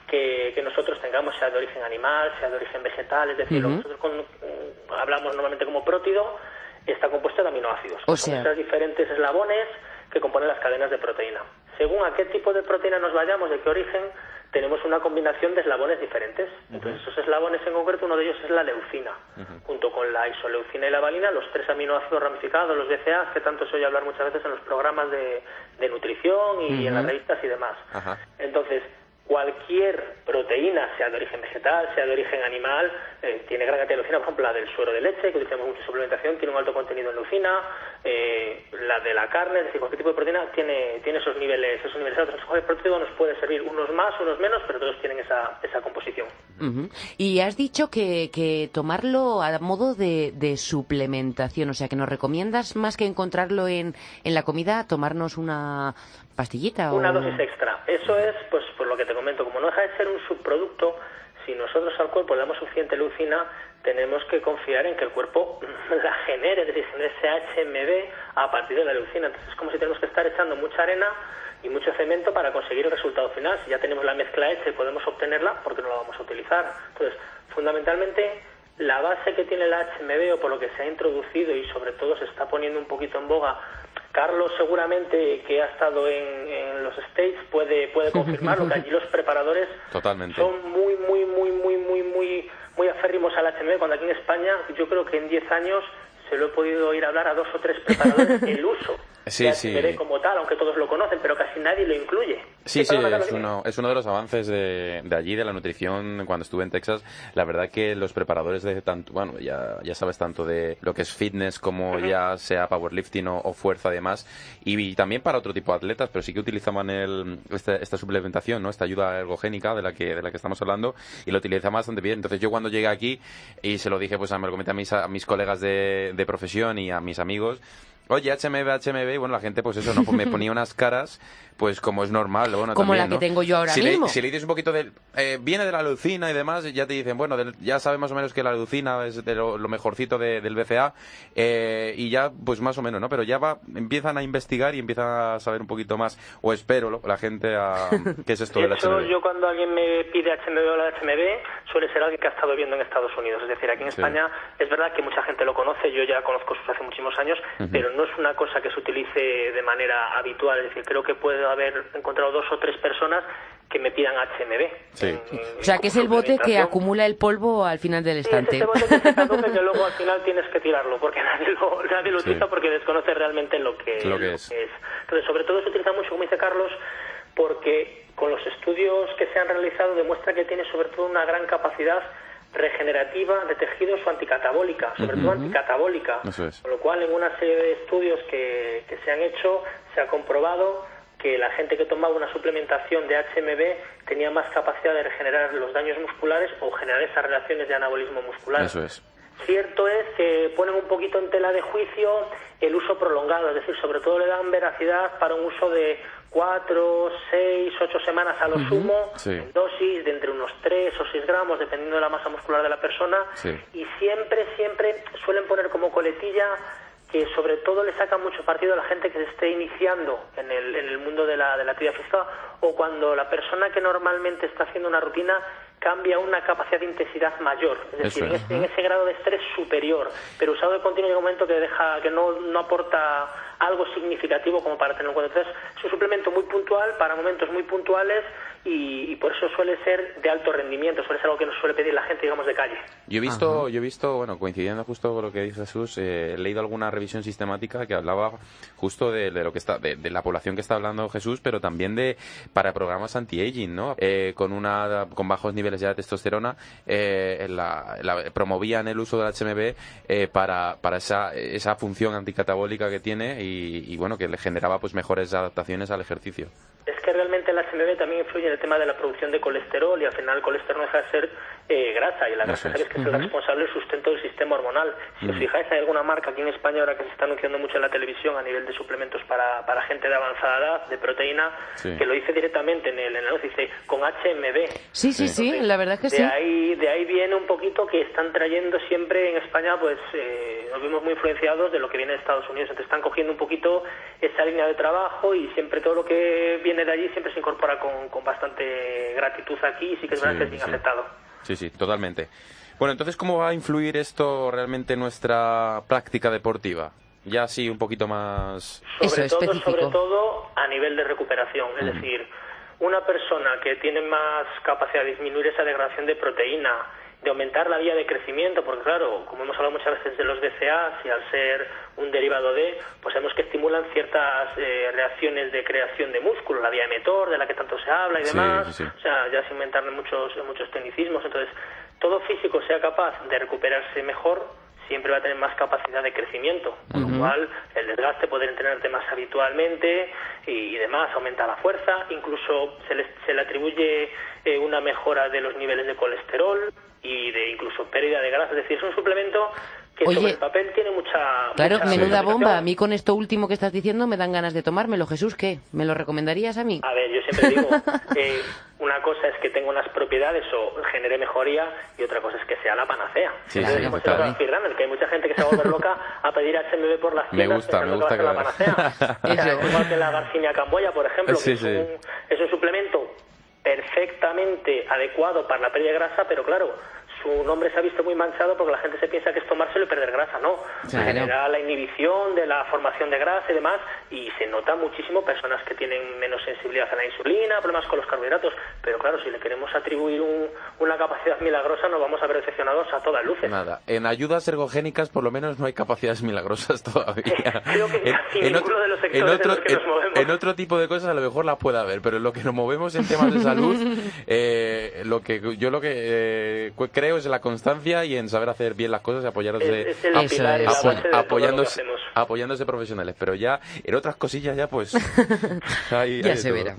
que, que nosotros tengamos, sea de origen animal, sea de origen vegetal, es decir, lo que
Ujú.
nosotros con- mm, hablamos normalmente como prótido, está compuesto de aminoácidos.
O sea-
diferentes eslabones que componen las cadenas de proteína. Según a qué tipo de proteína nos vayamos, de qué origen, tenemos una combinación de eslabones diferentes. Entonces, esos eslabones en concreto, uno de ellos es la leucina, junto con la isoleucina y la valina, los tres aminoácidos ramificados, los BCAAs, que tanto se oye hablar muchas veces en los programas de, de nutrición y en las revistas y demás. Entonces, cualquier proteína, sea de origen vegetal, sea de origen animal, eh, tiene gran cantidad de leucina. Por ejemplo, la del suero de leche, que utilizamos mucho en suplementación, tiene un alto contenido en leucina. eh, la de la carne, es decir, cualquier tipo de proteína tiene, tiene esos niveles esos niveles altos. Entonces, cualquier proteína nos puede servir, unos más, unos menos, pero todos tienen esa, esa composición.
Y has dicho que, que tomarlo a modo de, de suplementación, o sea, que nos recomiendas más que encontrarlo en, en la comida, tomarnos una pastillita
Una
o
dosis extra. Eso es, pues, lo que te comento, como no deja de ser un subproducto, si nosotros al cuerpo le damos suficiente leucina, tenemos que confiar en que el cuerpo la genere, es decir, ese HMB a partir de la leucina. Entonces es como si tenemos que estar echando mucha arena y mucho cemento para conseguir el resultado final. Si ya tenemos la mezcla hecha y podemos obtenerla, ¿por qué no la vamos a utilizar? Entonces, fundamentalmente, la base que tiene el HMB o por lo que se ha introducido y sobre todo se está poniendo un poquito en boga, Carlos seguramente que ha estado en, los States puede, puede confirmarlo, que allí los preparadores son muy, muy, muy, muy, muy, muy, muy aférrimos al HMB, cuando aquí en España yo creo que en 10 años se lo he podido oír hablar a dos o tres preparadores el uso
sí, sí.
como tal, aunque todos lo conocen, pero casi nadie lo incluye.
Sí, sí, es uno, es uno de los avances de, de, allí, de la nutrición, cuando estuve en Texas. La verdad que los preparadores de tanto, bueno, ya, ya sabes, tanto de lo que es fitness como ya sea powerlifting o, fuerza además, y, también para otro tipo de atletas, pero sí que utilizaban el, este, esta suplementación, ¿no? Esta ayuda ergogénica de la que, de la que estamos hablando, y lo utilizaban bastante bien. Entonces yo cuando llegué aquí, y se lo dije, pues me lo comenté a mis, a mis colegas de, de profesión y a mis amigos, Oye, HMB, HMB, y bueno, la gente, pues eso, ¿no? Me ponía unas caras, pues como es normal, bueno,
Como
la
que tengo yo ahora
si
mismo.
Le, si le dices un poquito de... Eh, viene de la leucina y demás, ya te dicen, bueno, ya sabes más o menos que la leucina es de lo, mejorcito del BCA, eh, y ya, pues más o menos, ¿no? Pero ya va, empiezan a investigar y empiezan a saber un poquito más, o espero, la gente, a, qué es esto
de
del HMB.
yo cuando alguien me pide HMB o la HMB, suele ser alguien que ha estado viviendo en Estados Unidos. Es decir, aquí en España es verdad que mucha gente lo conoce, yo ya conozco sus hace muchísimos años, pero no es una cosa que se utilice de manera habitual. Es decir, creo que puedo haber encontrado dos o tres personas que me pidan HMB.
Sí.
o sea, que es el bote que acumula el polvo al final del estante.
Sí, es ese bote que, luego al final tienes que tirarlo, porque nadie lo, nadie lo utiliza porque desconoce realmente lo que,
lo que, es.
Entonces, sobre todo se utiliza mucho, como dice Carlos, porque con los estudios que se han realizado demuestra que tiene sobre todo una gran capacidad regenerativa de tejidos o anticatabólica, sobre todo anticatabólica. Con lo cual, en una serie de estudios que, que se han hecho, se ha comprobado que la gente que tomaba una suplementación de HMB tenía más capacidad de regenerar los daños musculares o generar esas relaciones de anabolismo muscular.
Eso es.
Cierto es que ponen un poquito en tela de juicio el uso prolongado, es decir, sobre todo le dan veracidad para un uso de cuatro, seis, ocho semanas a lo sumo, dosis de entre unos tres o seis gramos, dependiendo de la masa muscular de la persona, y siempre, siempre suelen poner como coletilla que sobre todo le saca mucho partido a la gente que se esté iniciando en el, mundo de la, de la actividad física o cuando la persona que normalmente está haciendo una rutina cambia una capacidad de intensidad mayor, es decir, en, ese, grado de estrés superior, pero usado de continuo en un momento que deja que no, no aporta algo significativo como para tener en cuenta. Entonces, es un suplemento muy puntual para momentos muy puntuales y, por eso suele ser de alto rendimiento, suele ser algo que nos suele pedir la gente, digamos, de calle.
Yo he visto, yo he visto bueno, coincidiendo justo con lo que dice Jesús, eh, he leído alguna revisión sistemática que hablaba justo de, lo que está, de, la población que está hablando Jesús, pero también de para programas anti-aging, ¿no? Eh, con una, con bajos niveles ya de testosterona, eh, la, promovían el uso del HMB para, para esa, esa función anticatabólica que tiene y, bueno, que le generaba pues mejores adaptaciones al ejercicio.
Es que realmente el HMB también influye en el tema de la producción de colesterol y al final el colesterol deja de ser eh, grasa y la grasa es. que es el responsable del sustento del sistema hormonal. Si os fijáis, hay alguna marca aquí en España ahora que se está anunciando mucho en la televisión a nivel de suplementos para, para gente de avanzada edad, de proteína, que lo dice directamente en el, en anuncio, dice con HMB.
Sí, sí, sí, la verdad es que
de
sí.
Ahí, de ahí viene un poquito que están trayendo siempre en España, pues eh, nos vimos muy influenciados de lo que viene de Estados Unidos. Entonces están cogiendo un poquito esa línea de trabajo y siempre todo lo que viene de allí siempre se incorpora con, con bastante gratitud aquí y sí que es verdad que es bien aceptado.
Sí, sí, totalmente. Bueno, entonces, ¿cómo va a influir esto realmente en nuestra práctica deportiva? Ya así un poquito más...
Sobre todo, sobre todo a nivel de recuperación. Es decir, una persona que tiene más capacidad de disminuir esa degradación de proteína, de aumentar la vía de crecimiento, porque claro, como hemos hablado muchas veces de los DCA, y al ser un derivado de, pues sabemos que estimulan ciertas eh, reacciones de creación de músculo, la vía emetor, de la que tanto se habla y demás, o sea, ya sin inventar muchos, muchos tecnicismos, entonces, todo físico sea capaz de recuperarse mejor, siempre va a tener más capacidad de crecimiento, con lo cual el desgaste, poder entrenarte más habitualmente y, demás, aumenta la fuerza, incluso se le, se le atribuye eh, una mejora de los niveles de colesterol, y de incluso pérdida de grasa. Es decir, es un suplemento que
Oye,
sobre el papel tiene mucha...
Claro,
mucha
menuda bomba. A mí con esto último que estás diciendo me dan ganas de tomármelo. Jesús, ¿qué? ¿Me lo recomendarías a mí?
A ver, yo siempre digo, eh, una cosa es que tenga unas propiedades o genere mejoría y otra cosa es que sea la panacea.
Sí,
Entonces,
sí,
llama speedrunner, que hay mucha gente que se va a volver loca a pedir HMB por las
Me
tiendas
gusta, me gusta
que
que
la panacea.
Eso.
igual que la Garcinia Camboya, por ejemplo,
Sí,
que es. Un, es un suplemento perfectamente adecuado para la pérdida de grasa, pero claro, su nombre se ha visto muy manchado porque la gente se piensa que es tomárselo y perder grasa, no.
Claro.
Genera la inhibición de la formación de grasa y demás, y se nota muchísimo personas que tienen menos sensibilidad a la insulina, problemas con los carbohidratos, pero claro, si le queremos atribuir un- una capacidad milagrosa, nos vamos a ver decepcionados a todas luces.
Nada, en ayudas ergogénicas por lo menos no hay capacidades milagrosas todavía.
Creo que casi ninguno de los sectores en los que nos movemos.
en otro tipo de cosas a lo mejor las puede haber, pero en lo que nos movemos en temas de salud, eh, lo que yo lo que eh, cu- creo es en la constancia y en saber hacer bien las cosas y apoyarse,
Es- es
pilar
apoyándose, profesionales, pero ya en otras cosillas ya pues ahí-
Ya se verá.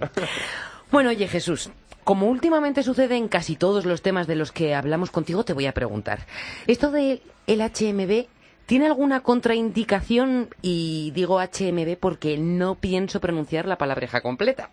Bueno, oye Jesús, como últimamente sucede en casi todos los temas de los que hablamos contigo, te voy a preguntar. ¿Esto del HMB tiene alguna contraindicación? Y digo HMB porque no pienso pronunciar la palabreja completa.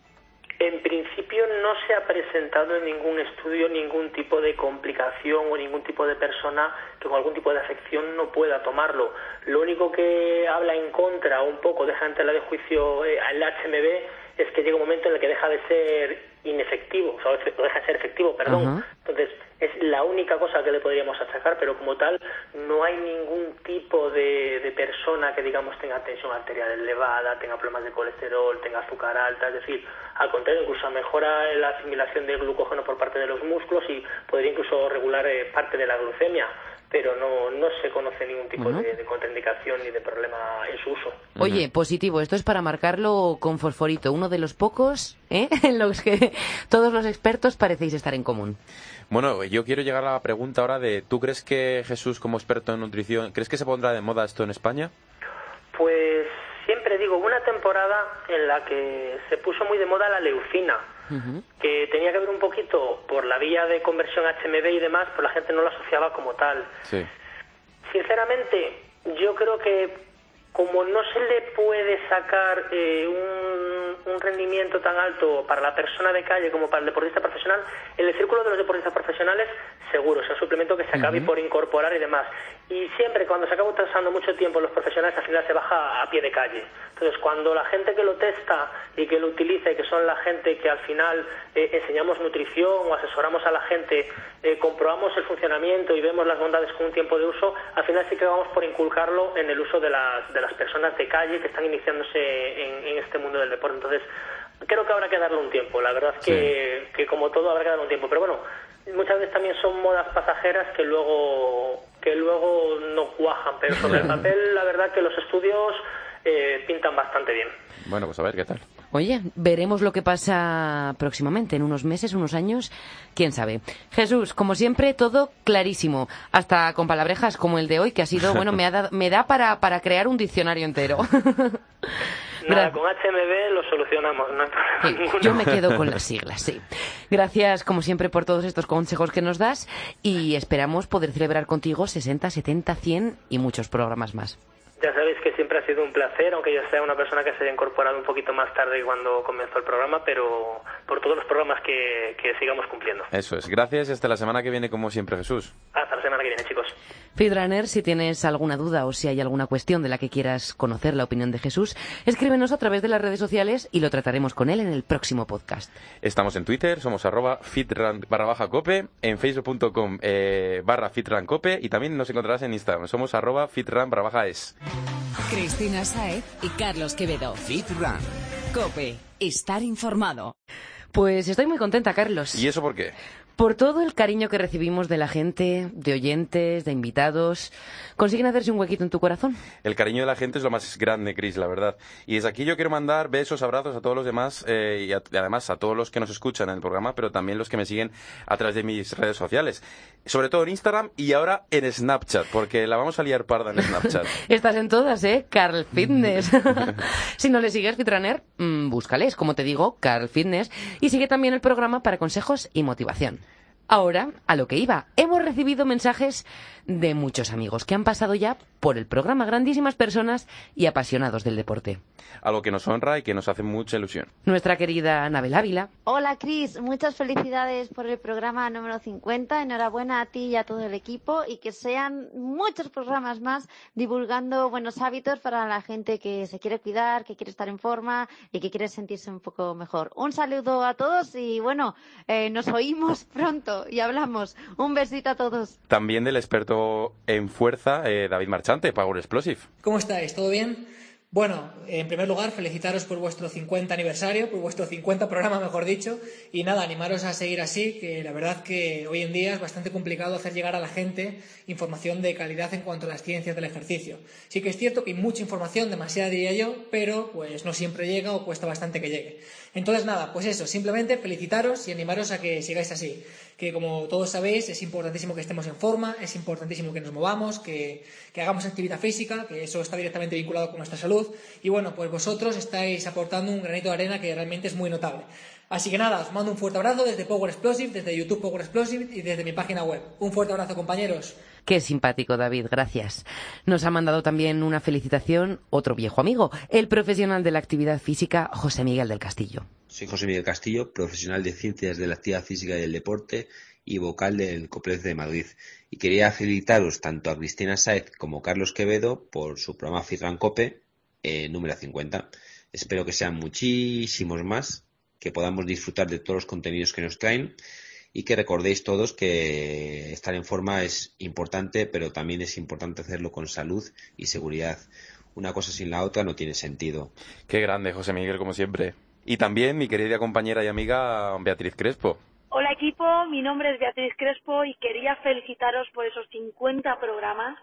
En principio no se ha presentado en ningún estudio ningún tipo de complicación o ningún tipo de persona que con algún tipo de afección no pueda tomarlo. Lo único que habla en contra, un poco deja en tela de juicio eh, al HMB, es que llega un momento en el que deja de ser inefectivo, o sea, deja de ser efectivo, perdón. Entonces, es la única cosa que le podríamos achacar, pero como tal, no hay ningún tipo de, de persona que, digamos, tenga tensión arterial elevada, tenga problemas de colesterol, tenga azúcar alta, es decir, al contrario, incluso mejora la asimilación del glucógeno por parte de los músculos y podría incluso regular eh, parte de la glucemia, pero no, no se conoce ningún tipo
Bueno.
de, de contraindicación ni de problema en su uso.
Oye, positivo, esto es para marcarlo con fosforito, uno de los pocos ¿eh? en los que todos los expertos parecéis estar en común.
Bueno, yo quiero llegar a la pregunta ahora de, ¿tú crees que Jesús como experto en nutrición, crees que se pondrá de moda esto en España?
Pues siempre digo, una temporada en la que se puso muy de moda la leucina, que tenía que ver un poquito por la vía de conversión HMB y demás, pero la gente no lo asociaba como tal.
Sí.
Sinceramente, yo creo que como no se le puede sacar eh, un, un rendimiento tan alto para la persona de calle como para el deportista profesional, en el círculo de los deportistas profesionales seguro, es un suplemento que se acabe por incorporar y demás. Y siempre cuando se acaba utilizando mucho tiempo los profesionales, al final se baja a pie de calle. Entonces, cuando la gente que lo testa y que lo utiliza y que son la gente que al final eh, enseñamos nutrición o asesoramos a la gente, eh, comprobamos el funcionamiento y vemos las bondades con un tiempo de uso, al final sí que vamos por inculcarlo en el uso de las, de las personas de calle que están iniciándose en, en este mundo del deporte. Entonces, creo que habrá que darle un tiempo. La verdad es que, que como todo habrá que darle un tiempo. Pero bueno, muchas veces también son modas pasajeras que luego que luego no cuajan. Pero sobre el papel, la verdad que los estudios eh, pintan bastante bien.
Bueno, pues a ver qué tal.
Oye, veremos lo que pasa próximamente, en unos meses, unos años, quién sabe. Jesús, como siempre, todo clarísimo, hasta con palabrejas como el de hoy, que ha sido, bueno, me, ha dado- me da para, para crear un diccionario entero.
Nada, con HMB lo solucionamos, no
Sí, yo me quedo con las siglas, sí. Gracias, como siempre, por todos estos consejos que nos das y esperamos poder celebrar contigo 60, 70, 100 y muchos programas más.
Ya sabéis que siempre ha sido un placer, aunque yo sea una persona que se haya incorporado un poquito más tarde cuando comenzó el programa, pero por todos los programas que, que sigamos cumpliendo.
Eso es. Gracias y hasta la semana que viene, como siempre, Jesús.
Hasta la semana que viene, chicos.
Feedrunner, si tienes alguna duda o si hay alguna cuestión de la que quieras conocer la opinión de Jesús, escríbenos a través de las redes sociales y lo trataremos con él en el próximo podcast.
Estamos en Twitter, somos arroba fitran barra baja cope, en facebook.com eh, barra fitran cope y también nos encontrarás en Instagram, somos arroba fitran barra baja es.
Cristina Saez y Carlos Quevedo.
Fit Run.
Cope, estar informado.
Pues estoy muy contenta, Carlos.
¿Y eso por qué?
Por todo el cariño que recibimos de la gente, de oyentes, de invitados. ¿Consiguen hacerse un huequito en tu corazón?
El cariño de la gente es lo más grande, Chris, la verdad. Y desde aquí yo quiero mandar besos, abrazos a todos los demás eh, y, a- y además a todos los que nos escuchan en el programa, pero también los que me siguen a través de mis redes sociales. Sobre todo en Instagram y ahora en Snapchat, porque la vamos a liar parda en Snapchat.
Estás en todas, ¿eh? Carl Fitness. si no le sigues Fitraner, mm, búscales, como te digo, Carl Fitness. Y sigue también el programa para consejos y motivación. Ahora, a lo que iba, hemos recibido mensajes de muchos amigos que han pasado ya por el programa, grandísimas personas y apasionados del deporte.
Algo que nos honra y que nos hace mucha ilusión.
Nuestra querida Anabel Ávila.
Hola Cris, muchas felicidades por el programa número 50. Enhorabuena a ti y a todo el equipo y que sean muchos programas más divulgando buenos hábitos para la gente que se quiere cuidar, que quiere estar en forma y que quiere sentirse un poco mejor. Un saludo a todos y bueno, eh, nos oímos pronto y hablamos. Un besito a todos.
También del experto en fuerza, eh, David
¿Cómo estáis? ¿Todo bien? Bueno, en primer lugar, felicitaros por vuestro 50 aniversario, por vuestro 50 programa, mejor dicho, y nada, animaros a seguir así, que la verdad que hoy en día es bastante complicado hacer llegar a la gente información de calidad en cuanto a las ciencias del ejercicio. Sí que es cierto que hay mucha información, demasiada diría yo, pero pues no siempre llega o cuesta bastante que llegue. Entonces nada, pues eso, simplemente felicitaros y animaros a que sigáis así que como todos sabéis es importantísimo que estemos en forma, es importantísimo que nos movamos, que, hagamos actividad física, que eso está directamente vinculado con nuestra salud. Y bueno, pues vosotros estáis aportando un granito de arena que realmente es muy notable. Así que nada, os mando un fuerte abrazo desde Power Explosive, desde YouTube Power Explosive y desde mi página web. Un fuerte abrazo, compañeros.
Qué simpático, David, gracias. Nos ha mandado también una felicitación otro viejo amigo, el profesional de la actividad física, José Miguel del Castillo.
Soy José Miguel Castillo, profesional de Ciencias de la Actividad Física y del Deporte y vocal del COPLEZ de Madrid. Y quería felicitaros tanto a Cristina Saez como a Carlos Quevedo por su programa Fitran Cope eh, número 50. Espero que sean muchísimos más, que podamos disfrutar de todos los contenidos que nos traen y que recordéis todos que estar en forma es importante, pero también es importante hacerlo con salud y seguridad. Una cosa sin la otra no tiene sentido.
Qué grande, José Miguel, como siempre. Y también mi querida compañera y amiga Beatriz Crespo.
Hola equipo, mi nombre es Beatriz Crespo y quería felicitaros por esos 50 programas,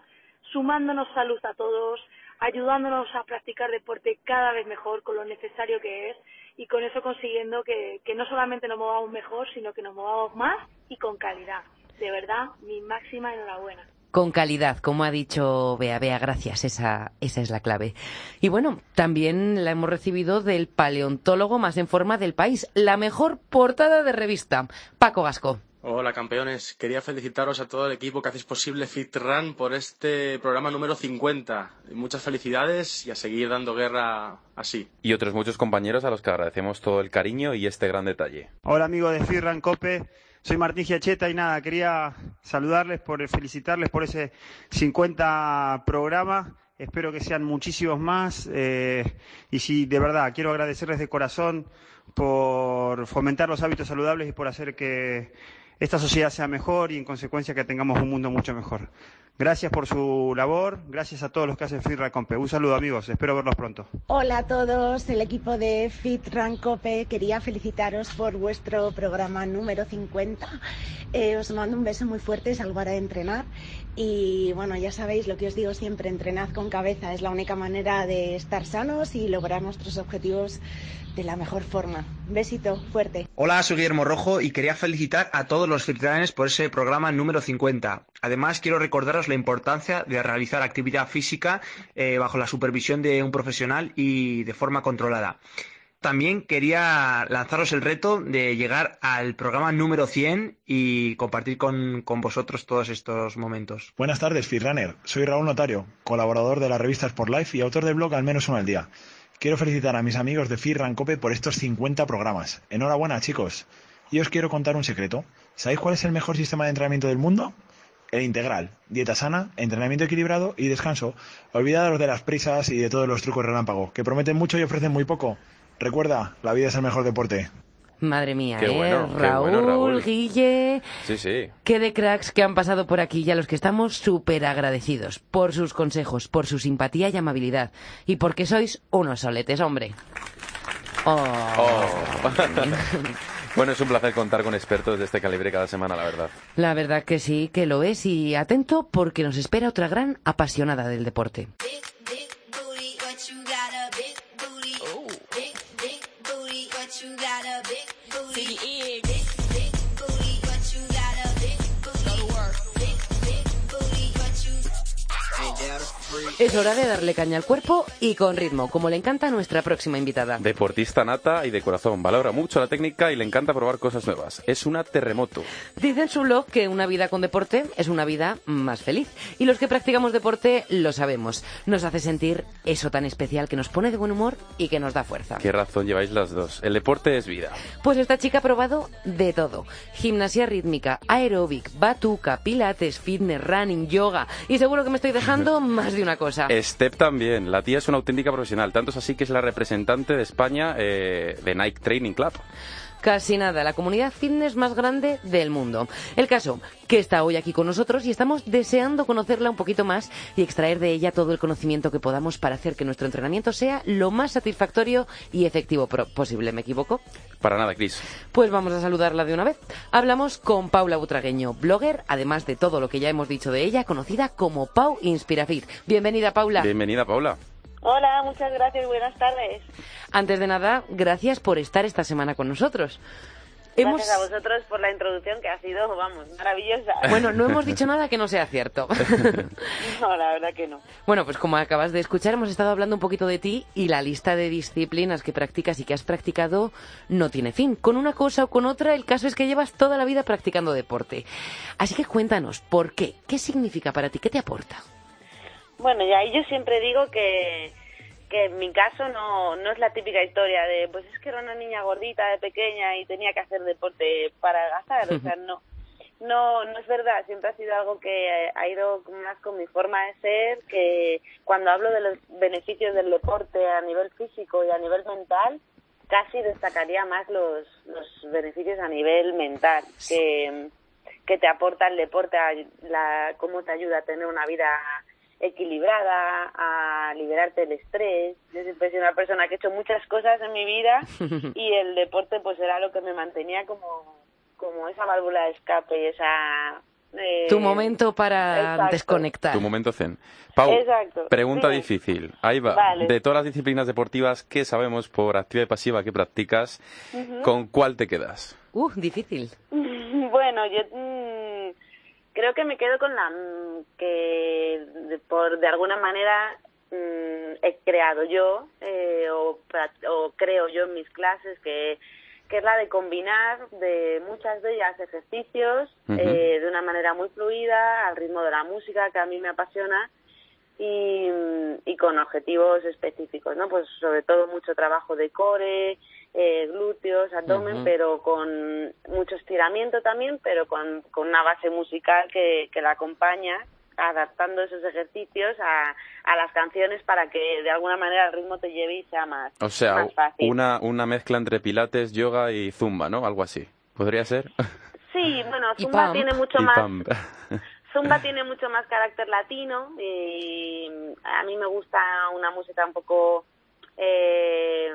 sumándonos salud a todos, ayudándonos a practicar deporte cada vez mejor con lo necesario que es y con eso consiguiendo que, que no solamente nos movamos mejor, sino que nos movamos más y con calidad. De verdad, mi máxima enhorabuena
con calidad, como ha dicho Bea. Bea, gracias, esa, esa es la clave. Y bueno, también la hemos recibido del paleontólogo más en forma del país, la mejor portada de revista, Paco Gasco.
Hola campeones, quería felicitaros a todo el equipo que hacéis posible FitRun por este programa número 50. Muchas felicidades y a seguir dando guerra así.
Y otros muchos compañeros a los que agradecemos todo el cariño y este gran detalle.
Hola amigo de FitRun Cope, soy Martín Giacheta y nada, quería saludarles, por felicitarles por ese 50 programa. Espero que sean muchísimos más. Eh, y si de verdad quiero agradecerles de corazón por fomentar los hábitos saludables y por hacer que esta sociedad sea mejor y en consecuencia que tengamos un mundo mucho mejor. Gracias por su labor, gracias a todos los que hacen Fit Cope. Un saludo amigos, espero verlos pronto.
Hola a todos, el equipo de Fit Cope quería felicitaros por vuestro programa número 50. Eh, os mando un beso muy fuerte, salgo a entrenar y bueno, ya sabéis lo que os digo siempre, entrenad con cabeza, es la única manera de estar sanos y lograr nuestros objetivos de la mejor forma. Besito fuerte.
Hola, soy Guillermo Rojo y quería felicitar a todos los fitrunners por ese programa número 50. Además, quiero recordaros la importancia de realizar actividad física eh, bajo la supervisión de un profesional y de forma controlada. También quería lanzaros el reto de llegar al programa número 100 y compartir con, con, vosotros todos estos momentos.
Buenas tardes, Fitrunner. Soy Raúl Notario, colaborador de la revista Sport Life y autor del blog Al menos uno al día. Quiero felicitar a mis amigos de FIR Rancope por estos 50 programas. Enhorabuena, chicos. Y os quiero contar un secreto. ¿Sabéis cuál es el mejor sistema de entrenamiento del mundo? El integral. Dieta sana, entrenamiento equilibrado y descanso. Olvidados de las prisas y de todos los trucos relámpago, que prometen mucho y ofrecen muy poco. Recuerda, la vida es el mejor deporte.
Madre mía,
qué
¿eh?
bueno,
Raúl,
qué bueno, Raúl,
Guille.
Sí, sí.
Qué de cracks que han pasado por aquí y a los que estamos súper agradecidos por sus consejos, por su simpatía y amabilidad. Y porque sois unos soletes, hombre. Oh.
Oh. bueno, es un placer contar con expertos de este calibre cada semana, la verdad.
La verdad que sí, que lo es. Y atento porque nos espera otra gran apasionada del deporte. Es hora de darle caña al cuerpo y con ritmo, como le encanta a nuestra próxima invitada.
Deportista nata y de corazón. Valora mucho la técnica y le encanta probar cosas nuevas. Es una terremoto.
Dice en su blog que una vida con deporte es una vida más feliz. Y los que practicamos deporte lo sabemos. Nos hace sentir eso tan especial que nos pone de buen humor y que nos da fuerza.
Qué razón lleváis las dos. El deporte es vida.
Pues esta chica ha probado de todo. Gimnasia rítmica, aeróbic, batuca, pilates, fitness, running, yoga. Y seguro que me estoy dejando más de una cosa.
Step también. La tía es una auténtica profesional. Tanto es así que es la representante de España eh, de Nike Training Club.
Casi nada, la comunidad fitness más grande del mundo. El caso, que está hoy aquí con nosotros y estamos deseando conocerla un poquito más y extraer de ella todo el conocimiento que podamos para hacer que nuestro entrenamiento sea lo más satisfactorio y efectivo posible. ¿Me equivoco?
Para nada, Cris.
Pues vamos a saludarla de una vez. Hablamos con Paula Butragueño, blogger, además de todo lo que ya hemos dicho de ella, conocida como Pau Inspirafit. Bienvenida, Paula.
Bienvenida, Paula.
Hola, muchas gracias, buenas tardes.
Antes de nada, gracias por estar esta semana con nosotros. Hemos-
Gracias a vosotros por la introducción que ha sido, vamos, maravillosa.
Bueno, no hemos dicho nada que no sea cierto.
No, la verdad que no.
Bueno, pues como acabas de escuchar, hemos estado hablando un poquito de ti y la lista de disciplinas que practicas y que has practicado no tiene fin. Con una cosa o con otra, el caso es que llevas toda la vida practicando deporte. Así que cuéntanos, ¿por qué? ¿Qué significa para ti? ¿Qué te aporta?
Bueno, y ahí yo siempre digo que, que en mi caso no, no es la típica historia de, pues es que era una niña gordita de pequeña y tenía que hacer deporte para adelgazar, o sea, no. No, no es verdad, siempre ha sido algo que ha ido más con mi forma de ser, que cuando hablo de los beneficios del deporte a nivel físico y a nivel mental, casi destacaría más los, los beneficios a nivel mental, que, que te aporta el deporte, a la, cómo te ayuda a tener una vida equilibrada, a liberarte del estrés. Yo siempre he sido una persona que he hecho muchas cosas en mi vida y el deporte pues era lo que me mantenía como, como esa válvula de escape y esa... eh,
Tu momento para
exacto.
desconectar.
Tu momento zen. Pau,
Exacto.
pregunta difícil. Ahí va.
Vale.
De todas las disciplinas deportivas que sabemos por activa y pasiva que practicas. ¿con cuál te quedas?
Uh, difícil.
Bueno, yo mm, creo que me quedo con la mm, que de, por de alguna manera mm, he creado yo eh, o, o creo yo en mis clases que que es la de combinar de muchas de ellas ejercicios eh, de una manera muy fluida al ritmo de la música que a mí me apasiona y, y con objetivos específicos, ¿no? Pues sobre todo mucho trabajo de core, eh, glúteos, abdomen, pero con mucho estiramiento también, pero con, con una base musical que, que la acompaña, adaptando esos ejercicios a, a las canciones para que de alguna manera el ritmo te lleve y sea más,
O sea,
más fácil.
una, una mezcla entre pilates, yoga y zumba, ¿no? Algo así. ¿Podría ser?
Sí, bueno, Zumba tiene mucho
Y
más
pump.
Zumba tiene mucho más carácter latino y a mí me gusta una música un poco eh,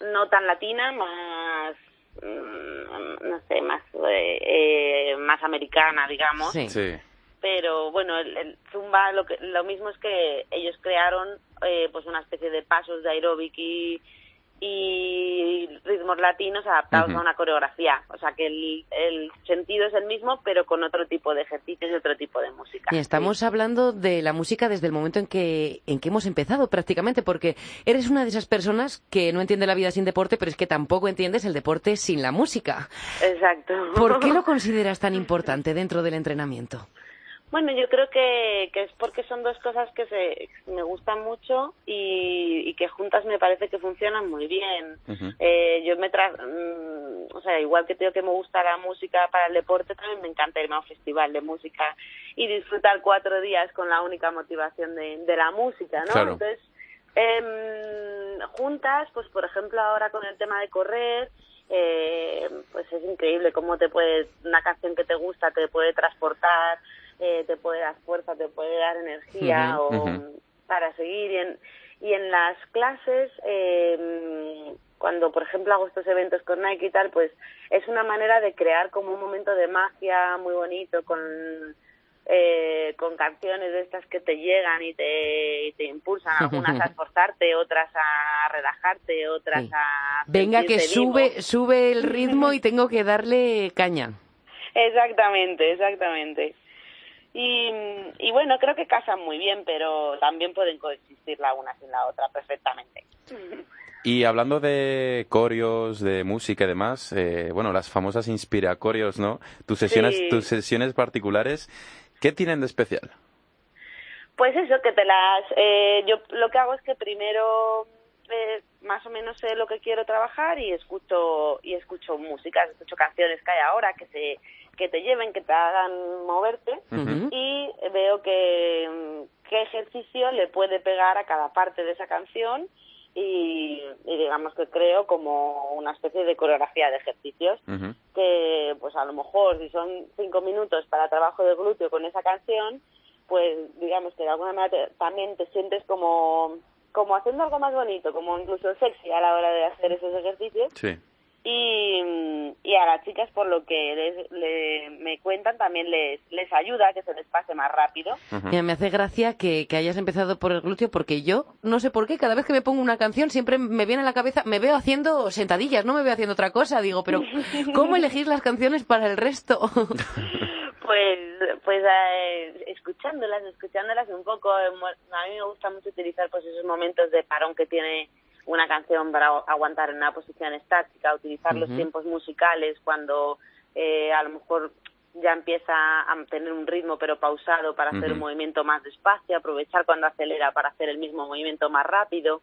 no tan latina, más mm, no sé, más eh, eh, más americana, digamos.
Sí.
Pero bueno, el, el Zumba lo que lo mismo es que ellos crearon eh, pues una especie de pasos de aeróbic y y ritmos latinos adaptados a una coreografía. O sea que el, el sentido es el mismo, pero con otro tipo de ejercicios y otro tipo de música.
Y estamos hablando de la música desde el momento en que, en que hemos empezado prácticamente, porque eres una de esas personas que no entiende la vida sin deporte, pero es que tampoco entiendes el deporte sin la música.
Exacto.
¿Por qué lo consideras tan importante dentro del entrenamiento?
Bueno, yo creo que, que es porque son dos cosas que se, me gustan mucho y, y que juntas me parece que funcionan muy bien. Eh, yo me tra mm, o sea, igual que te digo que me gusta la música para el deporte, también me encanta irme a un festival de música y disfrutar cuatro días con la única motivación de, de la música, ¿no?
Claro.
Entonces, em, juntas, pues por ejemplo ahora con el tema de correr, eh, pues es increíble cómo te puede, una canción que te gusta te puede transportar, eh, te puede dar fuerza, te puede dar energía o para seguir y en, y en las clases eh, cuando por ejemplo hago estos eventos con Nike y tal pues es una manera de crear como un momento de magia muy bonito con eh, con canciones de estas que te llegan y te, y te impulsan algunas a esforzarte otras a relajarte otras
Sí.
a
Venga, que
vivo.
sube, sube el ritmo y tengo que darle caña.
Exactamente, exactamente. Y, y bueno, creo que casan muy bien, pero también pueden coexistir la una sin la otra perfectamente.
Y hablando de coreos, de música y demás, eh, bueno, las famosas inspira coreos, ¿no? Tus sesiones,
Sí.
tus sesiones particulares, ¿qué tienen de especial?
Pues eso, que te las... Eh, yo lo que hago es que primero eh, más o menos sé lo que quiero trabajar y escucho y escucho música, escucho canciones que hay ahora que se que te lleven, que te hagan moverte y veo que mm, qué ejercicio le puede pegar a cada parte de esa canción y, y digamos que creo como una especie de coreografía de ejercicios que pues a lo mejor si son cinco minutos para trabajo de glúteo con esa canción pues digamos que de alguna manera te- también te sientes como como haciendo algo más bonito como incluso sexy a la hora de hacer esos ejercicios.
Sí.
Y, y a las chicas por lo que les, le- me cuentan también les les ayuda a que se les pase más rápido
Mira, me hace gracia que, que hayas empezado por el glúteo porque yo, no sé por qué, cada vez que me pongo una canción siempre me viene a la cabeza, me veo haciendo sentadillas, no me veo haciendo otra cosa. Digo, pero ¿cómo elegís las canciones para el resto?
Pues, pues eh, escuchándolas, escuchándolas un poco. eh, A mí me gusta mucho utilizar pues esos momentos de parón que tiene una canción para agu- aguantar en una posición estática, utilizar los tiempos musicales cuando eh, a lo mejor ya empieza a tener un ritmo pero pausado para hacer un movimiento más despacio, aprovechar cuando acelera para hacer el mismo movimiento más rápido.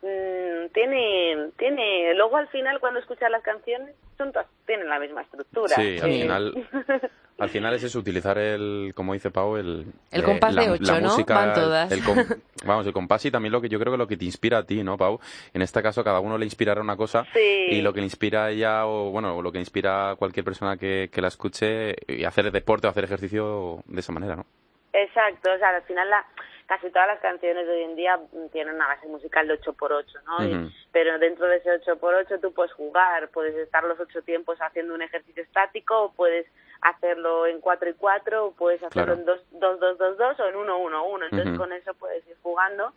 Mm, tiene, tiene, luego al final cuando escuchas las canciones son todas, tienen la misma estructura.
Sí, al
Eh,
final, al final es eso, utilizar el, como dice Pau, el...
El
eh,
compás
la,
de ocho,
la
¿no?
música,
Van todas.
el com- vamos, el compás y también lo que yo creo que lo que te inspira a ti, ¿no, Pau? En este caso cada uno le inspirará una cosa
Sí.
y lo que le inspira a ella o, bueno, o lo que inspira a cualquier persona que, que la escuche y hacer deporte o hacer ejercicio de esa manera, ¿no?
Exacto, o sea, al final la, casi todas las canciones de hoy en día tienen una base musical de 8x8, ¿no? Y-
Ujú.
pero dentro de ese 8x8 tú puedes jugar, puedes estar los ocho tiempos haciendo un ejercicio estático, o puedes hacerlo en 4 y 4, o puedes hacerlo
Claro.
en 2, 2, 2, 2, 2 o en 1, 1, 1. Entonces
Ujú.
con eso puedes ir jugando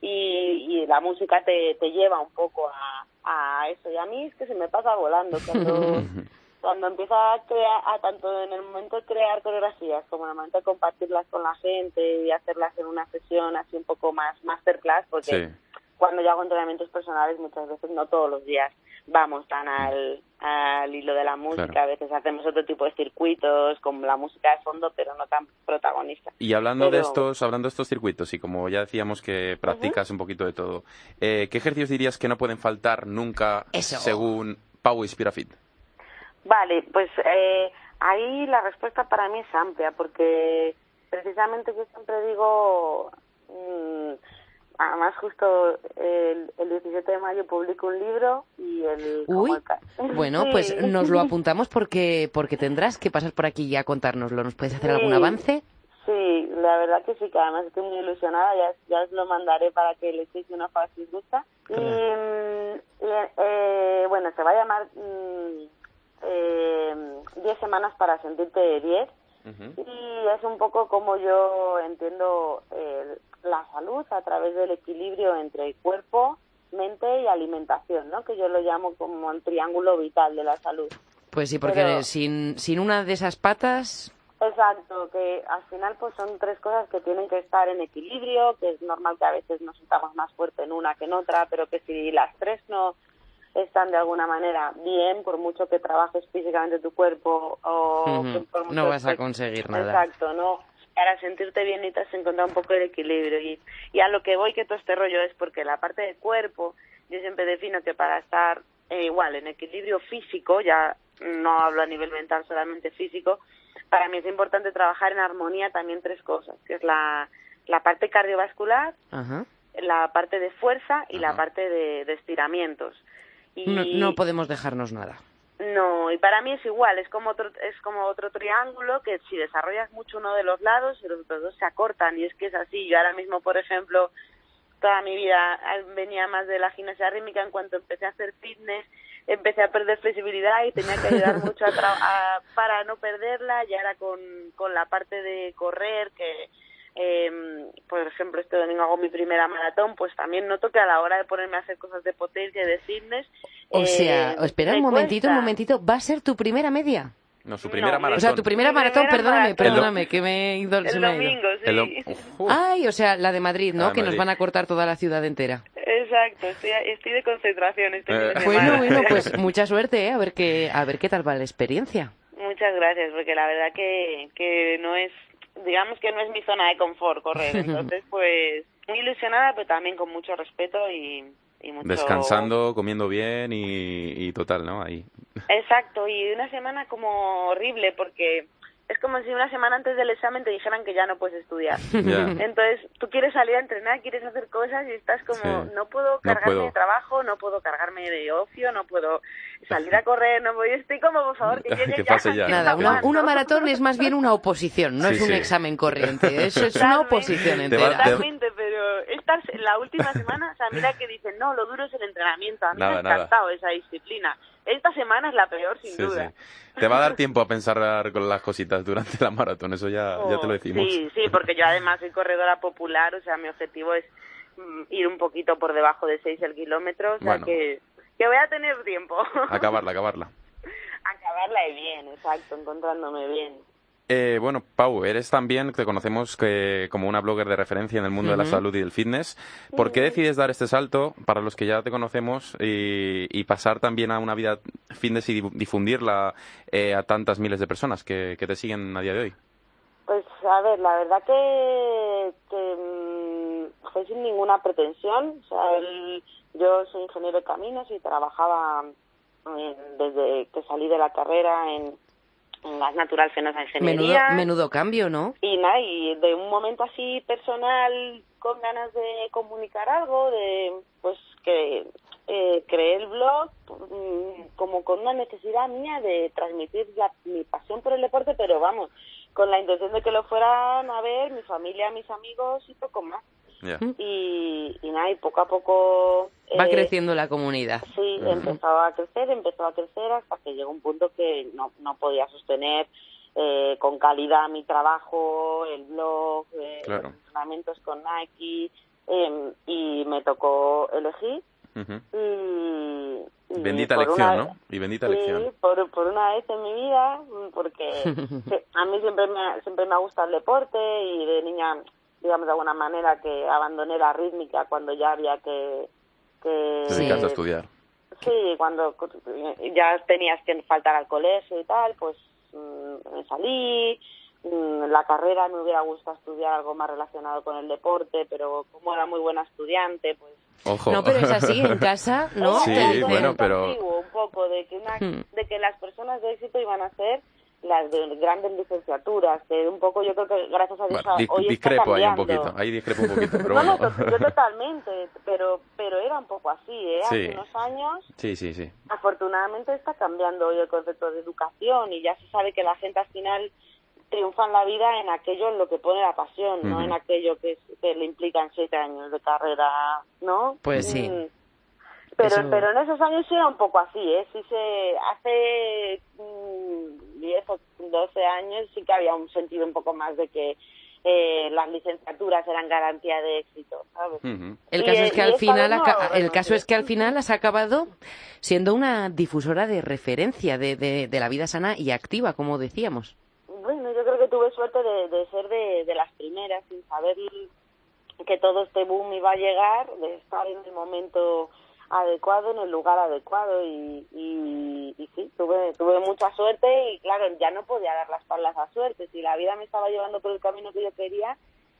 y, y la música te, te lleva un poco a, a eso. Y a mí es que se me pasa volando cuando cuando empiezo a crear, a tanto en el momento de crear coreografías como en el momento de compartirlas con la gente y hacerlas en una sesión así un poco más masterclass, porque
Sí.
cuando yo hago entrenamientos personales muchas veces no todos los días vamos tan al, al hilo de la música,
Claro.
a veces hacemos otro tipo de circuitos con la música de fondo pero no tan protagonista.
Y hablando de estos, hablando de estos circuitos y como ya decíamos que practicas un poquito de todo, eh, ¿qué ejercicios dirías que no pueden faltar nunca
Eso.
según Pau Inspirafit?
Vale, pues eh, ahí la respuesta para mí es amplia, porque precisamente yo siempre digo, mm, además justo el, el 17 de mayo publico un libro y el...
Uy,
el
bueno,
Sí.
pues nos lo apuntamos porque, porque tendrás que pasar por aquí ya a contárnoslo. ¿Nos puedes hacer algún avance?
Sí, la verdad que sí, que además estoy muy ilusionada, ya, ya os lo mandaré para que le echéis una os gusta. Y, mm, y, eh, bueno, se va a llamar mm, eh, 10 semanas para sentirte 10 y es un poco como yo entiendo eh, la salud a través del equilibrio entre cuerpo, mente y alimentación, ¿no? Que yo lo llamo como el triángulo vital de la salud.
Pues sí, porque
Pero-
sin, sin una de esas patas...
Exacto, que al final pues son tres cosas que tienen que estar en equilibrio, que es normal que a veces nos sintamos más fuerte en una que en otra, pero que si las tres no están de alguna manera bien, por mucho que trabajes físicamente tu cuerpo o por mucho
no vas a
que-
conseguir nada.
Exacto, no. Para sentirte bien necesitas encontrar un poco de equilibrio. Y, y a lo que voy que todo este rollo es porque la parte del cuerpo, yo siempre defino que para estar eh, igual en equilibrio físico, ya no hablo a nivel mental, solamente físico, para mí es importante trabajar en armonía también tres cosas, que es la, la parte cardiovascular,
Ajá.
la parte de fuerza y la parte de, de estiramientos. Y,
No, no podemos dejarnos nada.
no, y para mí es igual, es como otro, es como otro triángulo que si desarrollas mucho uno de los lados, los otros dos se acortan y es que es así. Yo ahora mismo, por ejemplo, toda mi vida venía más de la gimnasia rítmica, en cuanto empecé a hacer fitness, empecé a perder flexibilidad y tenía que ayudar mucho a tra- a- para no perderla y ahora con, con la parte de correr que eh, por ejemplo este domingo hago mi primera maratón pues también noto que a la hora de ponerme a hacer cosas de potencia y de fitness
O
eh,
sea, espera un momentito,
cuesta.
un momentito. ¿Va a ser tu primera media?
No, su primera
No,
maratón.
O sea, tu primera
Mi
maratón,
primera
perdóname,
maratón.
perdóname, que me he ido... se
El
me ha ido.
sí.
El
Ay, o sea, la de Madrid, ¿no?
de
Que nos
Madrid.
van a cortar toda la ciudad entera.
Exacto, estoy, estoy de concentración este fin de
Eh.
Bueno, bueno, pues mucha suerte, ¿eh? A ver qué, a ver qué tal va la experiencia.
Muchas gracias, porque la verdad que, que no es, digamos que no es mi zona de confort correr. Entonces, pues, muy ilusionada, pero también con mucho respeto y, y mucho...
Descansando, comiendo bien y, y total, ¿no? Ahí.
Exacto, y una semana como horrible, porque es como si una semana antes del examen te dijeran que ya no puedes estudiar.
Ya.
Entonces, tú quieres salir a entrenar, quieres hacer cosas y estás como,
Sí.
no puedo
No
cargarme
puedo.
de trabajo, no puedo cargarme de ocio, no puedo salir a correr, no puedo... Estoy como, por favor, que llegue
Que
ya.
pase ya.
que
Nada, una, una maratón es más bien una oposición, no
Sí,
es un
sí.
examen corriente. Eso es una oposición entera.
te-
Totalmente, pero esta la última semana, o sea, mira que dicen, no, lo duro es el entrenamiento. A mí
Nada,
me ha
nada.
encantado esa disciplina. Esta semana es la peor, sin
Sí,
duda.
sí. Te va a dar tiempo a pensar con las cositas durante la maratón, eso ya, ya te lo decimos.
Oh, Sí, sí, porque yo además soy corredora popular, o sea, mi objetivo es mm, ir un poquito por debajo de 6 el kilómetro, o sea
Bueno.
que, que voy a tener tiempo.
Acabarla, acabarla.
Acabarla de bien, exacto, encontrándome bien.
Eh, bueno, Pau, eres también, te conocemos que, como una blogger de referencia en el mundo de la salud y del fitness. ¿Por qué decides dar este salto para los que ya te conocemos y, y pasar también a una vida fitness y difu- difundirla eh, a tantas miles de personas que, que te siguen a día de hoy?
Pues a ver, la verdad que, que mm, fue sin ninguna pretensión. O sea, el- yo soy ingeniero de caminos y trabajaba en- desde que salí de la carrera en gas natural fenosa
Menudo,
ingeniería.
menudo cambio, ¿no?
Y nada, y de un momento así personal, con ganas de comunicar algo, de pues que eh, creé el blog mm, como con una necesidad mía de transmitir la- mi pasión por el deporte, pero vamos, con la intención de que lo fueran a ver mi familia, mis amigos y poco más.
Ya.
Y, y nada, y poco a poco...
Va
eh,
creciendo la comunidad.
Sí, empezó a crecer, empezó a crecer hasta que llegó un punto que no, no podía sostener eh, con calidad mi trabajo, el blog, eh,
Claro.
los entrenamientos con Nike eh, y me tocó elegir
Ujú.
y, y
Bendita
una-
¿no? Y bendita
sí,
elección.
por, por una vez en mi vida, mm, porque a mí siempre me, ha- siempre me ha gustado el deporte y de niña, digamos de alguna manera, que abandoné la rítmica cuando ya había que... que
Te dedicaste a estudiar.
Sí, cuando ya tenías que faltar al colegio y tal, pues mm, me salí. mm, La carrera me hubiera gustado estudiar algo más relacionado con el deporte, pero como era muy buena estudiante, pues
Ojo.
No, pero es así, en casa, ¿no?
Sí, bueno, pero...
un poco de que una,
Hmm.
de que las personas de éxito iban a ser las de grandes licenciaturas, que un poco yo creo que gracias a Dios
Bueno,
hoy está
discrepo ahí un poquito, ahí discrepo un poquito, pero
no, no,
bueno.
to- yo totalmente, pero pero era un poco así, ¿eh?
Sí.
Hace unos años
Sí, sí, sí.
afortunadamente está cambiando hoy el concepto de educación y ya se sabe que la gente al final triunfa en la vida en aquello en lo que pone la pasión, no en aquello que, que le implican siete años de carrera, ¿no?
Pues sí.
Mm. Pero,
Eso-
pero en esos años sí era un poco así, ¿eh? Sí se, hace mm, 10 o 12 años sí que había un sentido un poco más de que eh, las licenciaturas eran garantía de éxito, ¿sabes?
El
Y,
caso es que al final
no
el caso es que al final has acabado siendo una difusora de referencia de, de, de la vida sana y activa, como decíamos.
Bueno, yo creo que tuve suerte de, de ser de, de las primeras, sin saber que todo este boom iba a llegar, de estar en el momento adecuado, en el lugar adecuado y, y, y sí, tuve, tuve mucha suerte y claro, ya no podía dar las palas a suerte. Si la vida me estaba llevando por el camino que yo quería,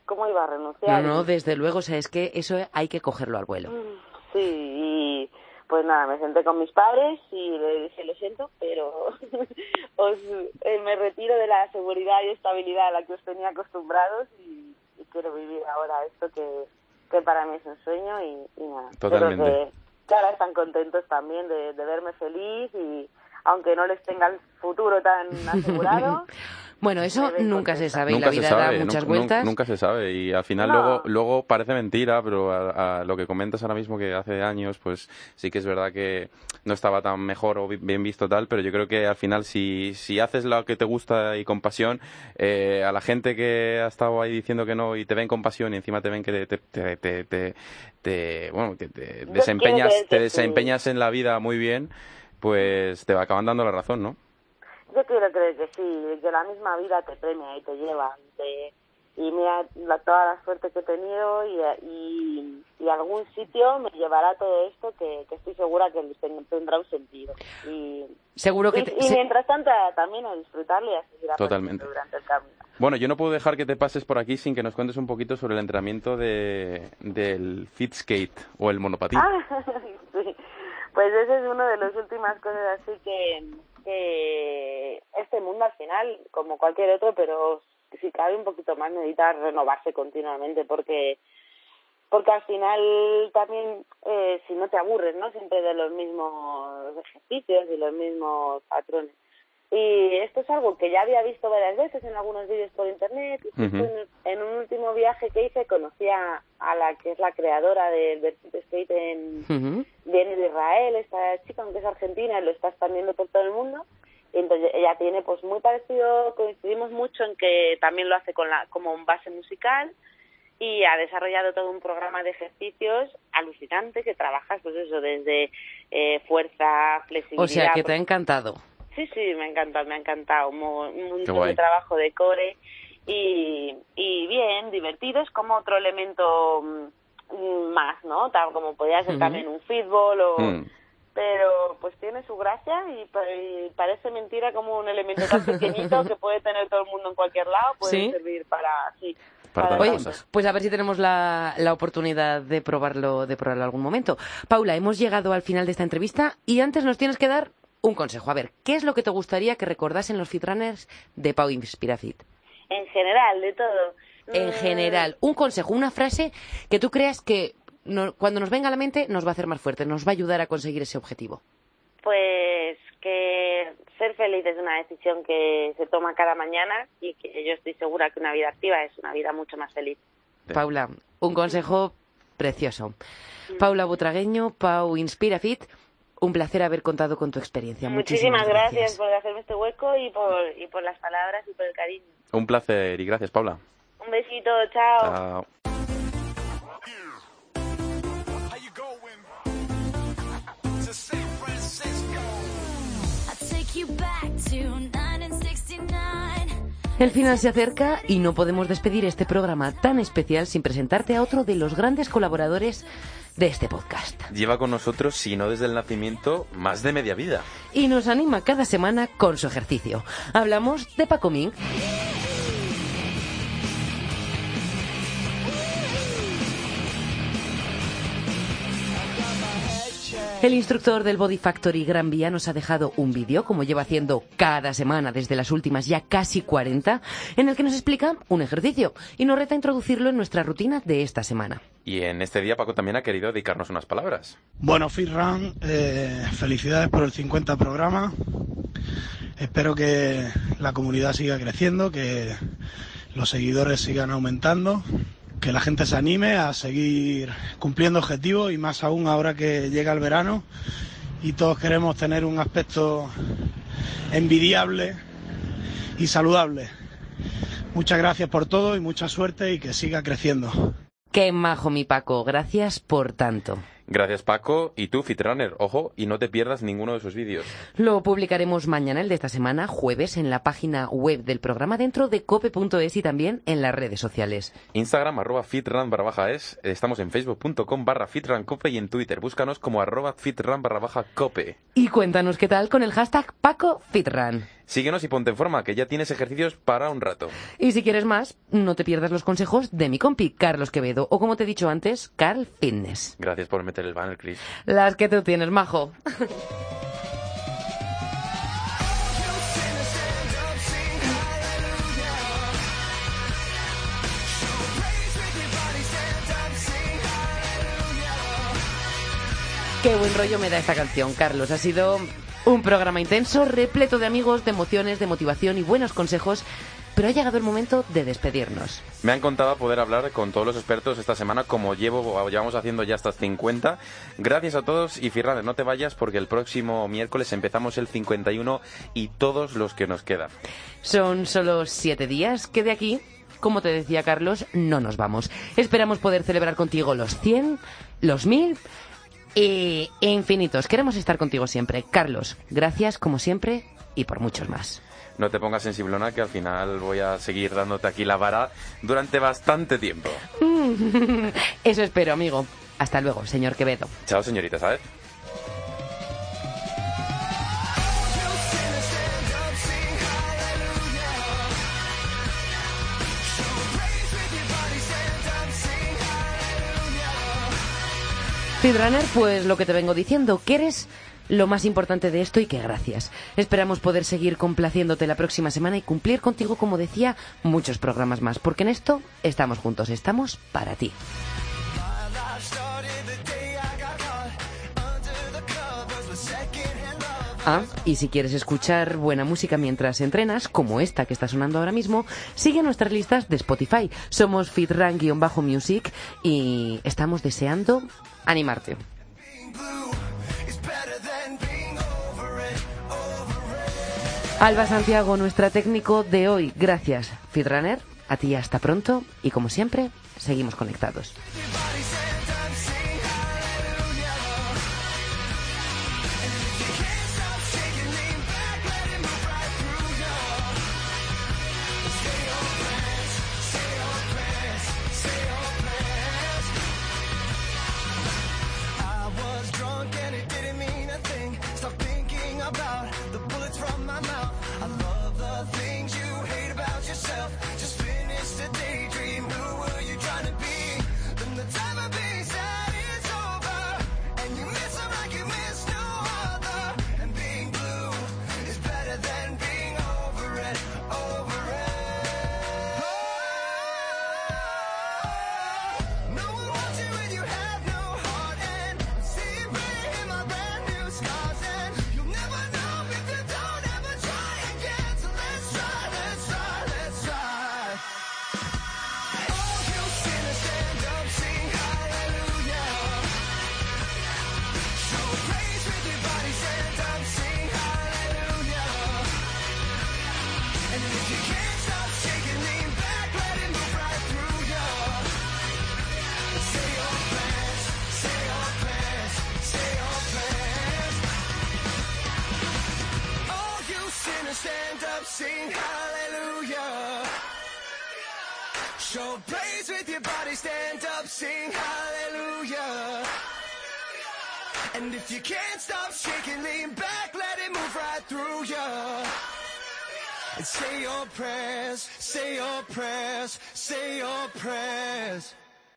¿cómo iba a
No,
renunciar?
no, desde luego, o sea, es que eso hay que cogerlo al vuelo.
Sí, y pues nada, me senté con mis padres y le dije, lo siento, pero os, eh, me retiro de la seguridad y estabilidad a la que os tenía acostumbrados y, y quiero vivir ahora esto que, que para mí es un sueño y, y nada.
Totalmente.
Ahora están contentos también de, de verme feliz y aunque no les tenga el futuro tan asegurado,
Bueno, eso nunca se sabe y la vida da muchas
nunca,
vueltas.
nunca se sabe y al final
No.
luego luego parece mentira, pero a, a lo que comentas ahora mismo que hace años, pues sí que es verdad que no estaba tan mejor o bi- bien visto tal, pero yo creo que al final si, si haces lo que te gusta y con pasión, eh, a la gente que ha estado ahí diciendo que no y te ven con pasión y encima te ven que te, te, te, te- te- bueno, que te desempeñas, te desempeñas en la vida muy bien, pues te va acaban dando la razón, ¿no?
Yo quiero creer que sí, que la misma vida te premia y te lleva. Te, y mira la, toda la suerte que he tenido y, y, y algún sitio me llevará todo esto que, que estoy segura que tendrá un sentido. Y,
Seguro que
y,
te-
y
se-
mientras tanto también a disfrutarlo y a seguir
Totalmente.
durante el camino.
Bueno, yo no puedo dejar que te pases por aquí sin que nos cuentes un poquito sobre el entrenamiento de, del fit skate o el monopatín.
Ah, sí. Pues ese es uno de las últimas cosas así que, que este mundo al final, como cualquier otro, pero si cabe un poquito más necesita renovarse continuamente porque porque al final también eh, si no te aburres, ¿no? Siempre de los mismos ejercicios y los mismos patrones. Y esto es algo que ya había visto varias veces en algunos vídeos por internet. Y en, en un último viaje que hice conocí a, a la que es la creadora del Fit skate en, viene de Israel, esta chica, aunque es argentina, y lo está expandiendo por todo el mundo. Y entonces ella tiene pues muy parecido, coincidimos mucho en que también lo hace con la, como un base musical y ha desarrollado todo un programa de ejercicios alucinante que trabajas pues eso desde eh, fuerza, flexibilidad.
O sea, que te ha
pues-
encantado.
Sí, sí, me ha encantado, me ha encantado. Un, mo- un montón de trabajo de core y, y bien, divertido. Es como otro elemento mm, más, ¿no? Tal como podría ser también un fútbol o...
Mm.
Pero pues tiene su gracia y, pa- y parece mentira como un elemento tan pequeñito que puede tener todo el mundo en cualquier lado, puede
¿Sí?
servir para... Sí,
Oye, pues a ver si tenemos la, la oportunidad de probarlo, de probarlo algún momento. Paula, hemos llegado al final de esta entrevista y antes nos tienes que dar un consejo. A ver, ¿qué es lo que te gustaría que recordasen los fitrunners de Pau Inspirafit?
En general, de todo.
En
Mm,
general, un consejo, una frase que tú creas que no- cuando nos venga a la mente nos va a hacer más fuertes, nos va a ayudar a conseguir ese objetivo.
Pues que ser feliz es una decisión que se toma cada mañana y que yo estoy segura que una vida activa es una vida mucho más feliz.
Paula, un consejo precioso. Paula Butragueño, Pau Inspirafit, un placer haber contado con tu experiencia.
Muchísimas, gracias. por hacerme este hueco y por, y por las palabras y por el cariño.
Un placer y gracias, Paula.
Un besito, chao.
Chao.
El final se acerca y no podemos despedir este programa tan especial sin presentarte a otro de los grandes colaboradores de este podcast.
Lleva con nosotros, si no desde el nacimiento, más de media vida.
Y nos anima cada semana con su ejercicio. Hablamos de Paco Ming. El instructor del Body Factory Gran Vía nos ha dejado un vídeo, como lleva haciendo cada semana desde las últimas ya casi 40, en el que nos explica un ejercicio y nos reta a introducirlo en nuestra rutina de esta semana.
Y en este día Paco también ha querido dedicarnos unas palabras.
Bueno, Fitran, eh, felicidades por el 50 programa. Espero que la comunidad siga creciendo, que los seguidores sigan aumentando, que la gente se anime a seguir cumpliendo objetivos y más aún ahora que llega el verano y todos queremos tener un aspecto envidiable y saludable. Muchas gracias por todo y mucha suerte y que siga creciendo.
Qué majo mi Paco, gracias por tanto.
Gracias, Paco. Y tú, Fitrunner, ojo, y no te pierdas ninguno de sus vídeos.
Lo publicaremos mañana, el de esta semana, jueves, en la página web del programa dentro de cope.es y también en las redes sociales.
Instagram, arroba fitran barra baja es. Estamos en facebook.com barra fitrancope y en Twitter. Búscanos como arroba fitran barra baja cope.
Y cuéntanos qué tal con el hashtag PacoFitran.
Síguenos y ponte en forma, que ya tienes ejercicios para un rato.
Y si quieres más, no te pierdas los consejos de mi compi, Carlos Quevedo, o como te he dicho antes, Carl Fitness.
Gracias por meter el banner, Chris.
Las que tú tienes, majo. Qué buen rollo me da esta canción, Carlos. Ha sido un programa intenso, repleto de amigos, de emociones, de motivación y buenos consejos, pero ha llegado el momento de despedirnos.
Me han contado poder hablar con todos los expertos esta semana, como llevo llevamos haciendo ya hasta 50. Gracias a todos y Firranes, no te vayas porque el próximo miércoles empezamos el 51 y todos los que nos quedan.
Son solo siete días que de aquí, como te decía Carlos, no nos vamos. Esperamos poder celebrar contigo los 100, los 1000 y infinitos. Queremos estar contigo siempre. Carlos, gracias como siempre
y por muchos más.
No te pongas sensiblona que al final voy a seguir dándote aquí la vara durante bastante tiempo.
Eso espero, amigo. Hasta luego, señor Quevedo.
Chao, señorita, ¿sabes?
Speedrunner, pues lo que te vengo diciendo, que eres lo más importante de esto y que gracias. Esperamos poder seguir complaciéndote la próxima semana y cumplir contigo, como decía, muchos programas más, porque en esto estamos juntos, estamos para ti. Ah, y si quieres escuchar buena música mientras entrenas, como esta que está sonando ahora mismo, sigue nuestras listas de Spotify. Somos FitRan-Music y estamos deseando animarte. Alba Santiago, nuestra técnico de hoy. Gracias, Fitrunner. A ti hasta pronto y como siempre, seguimos conectados.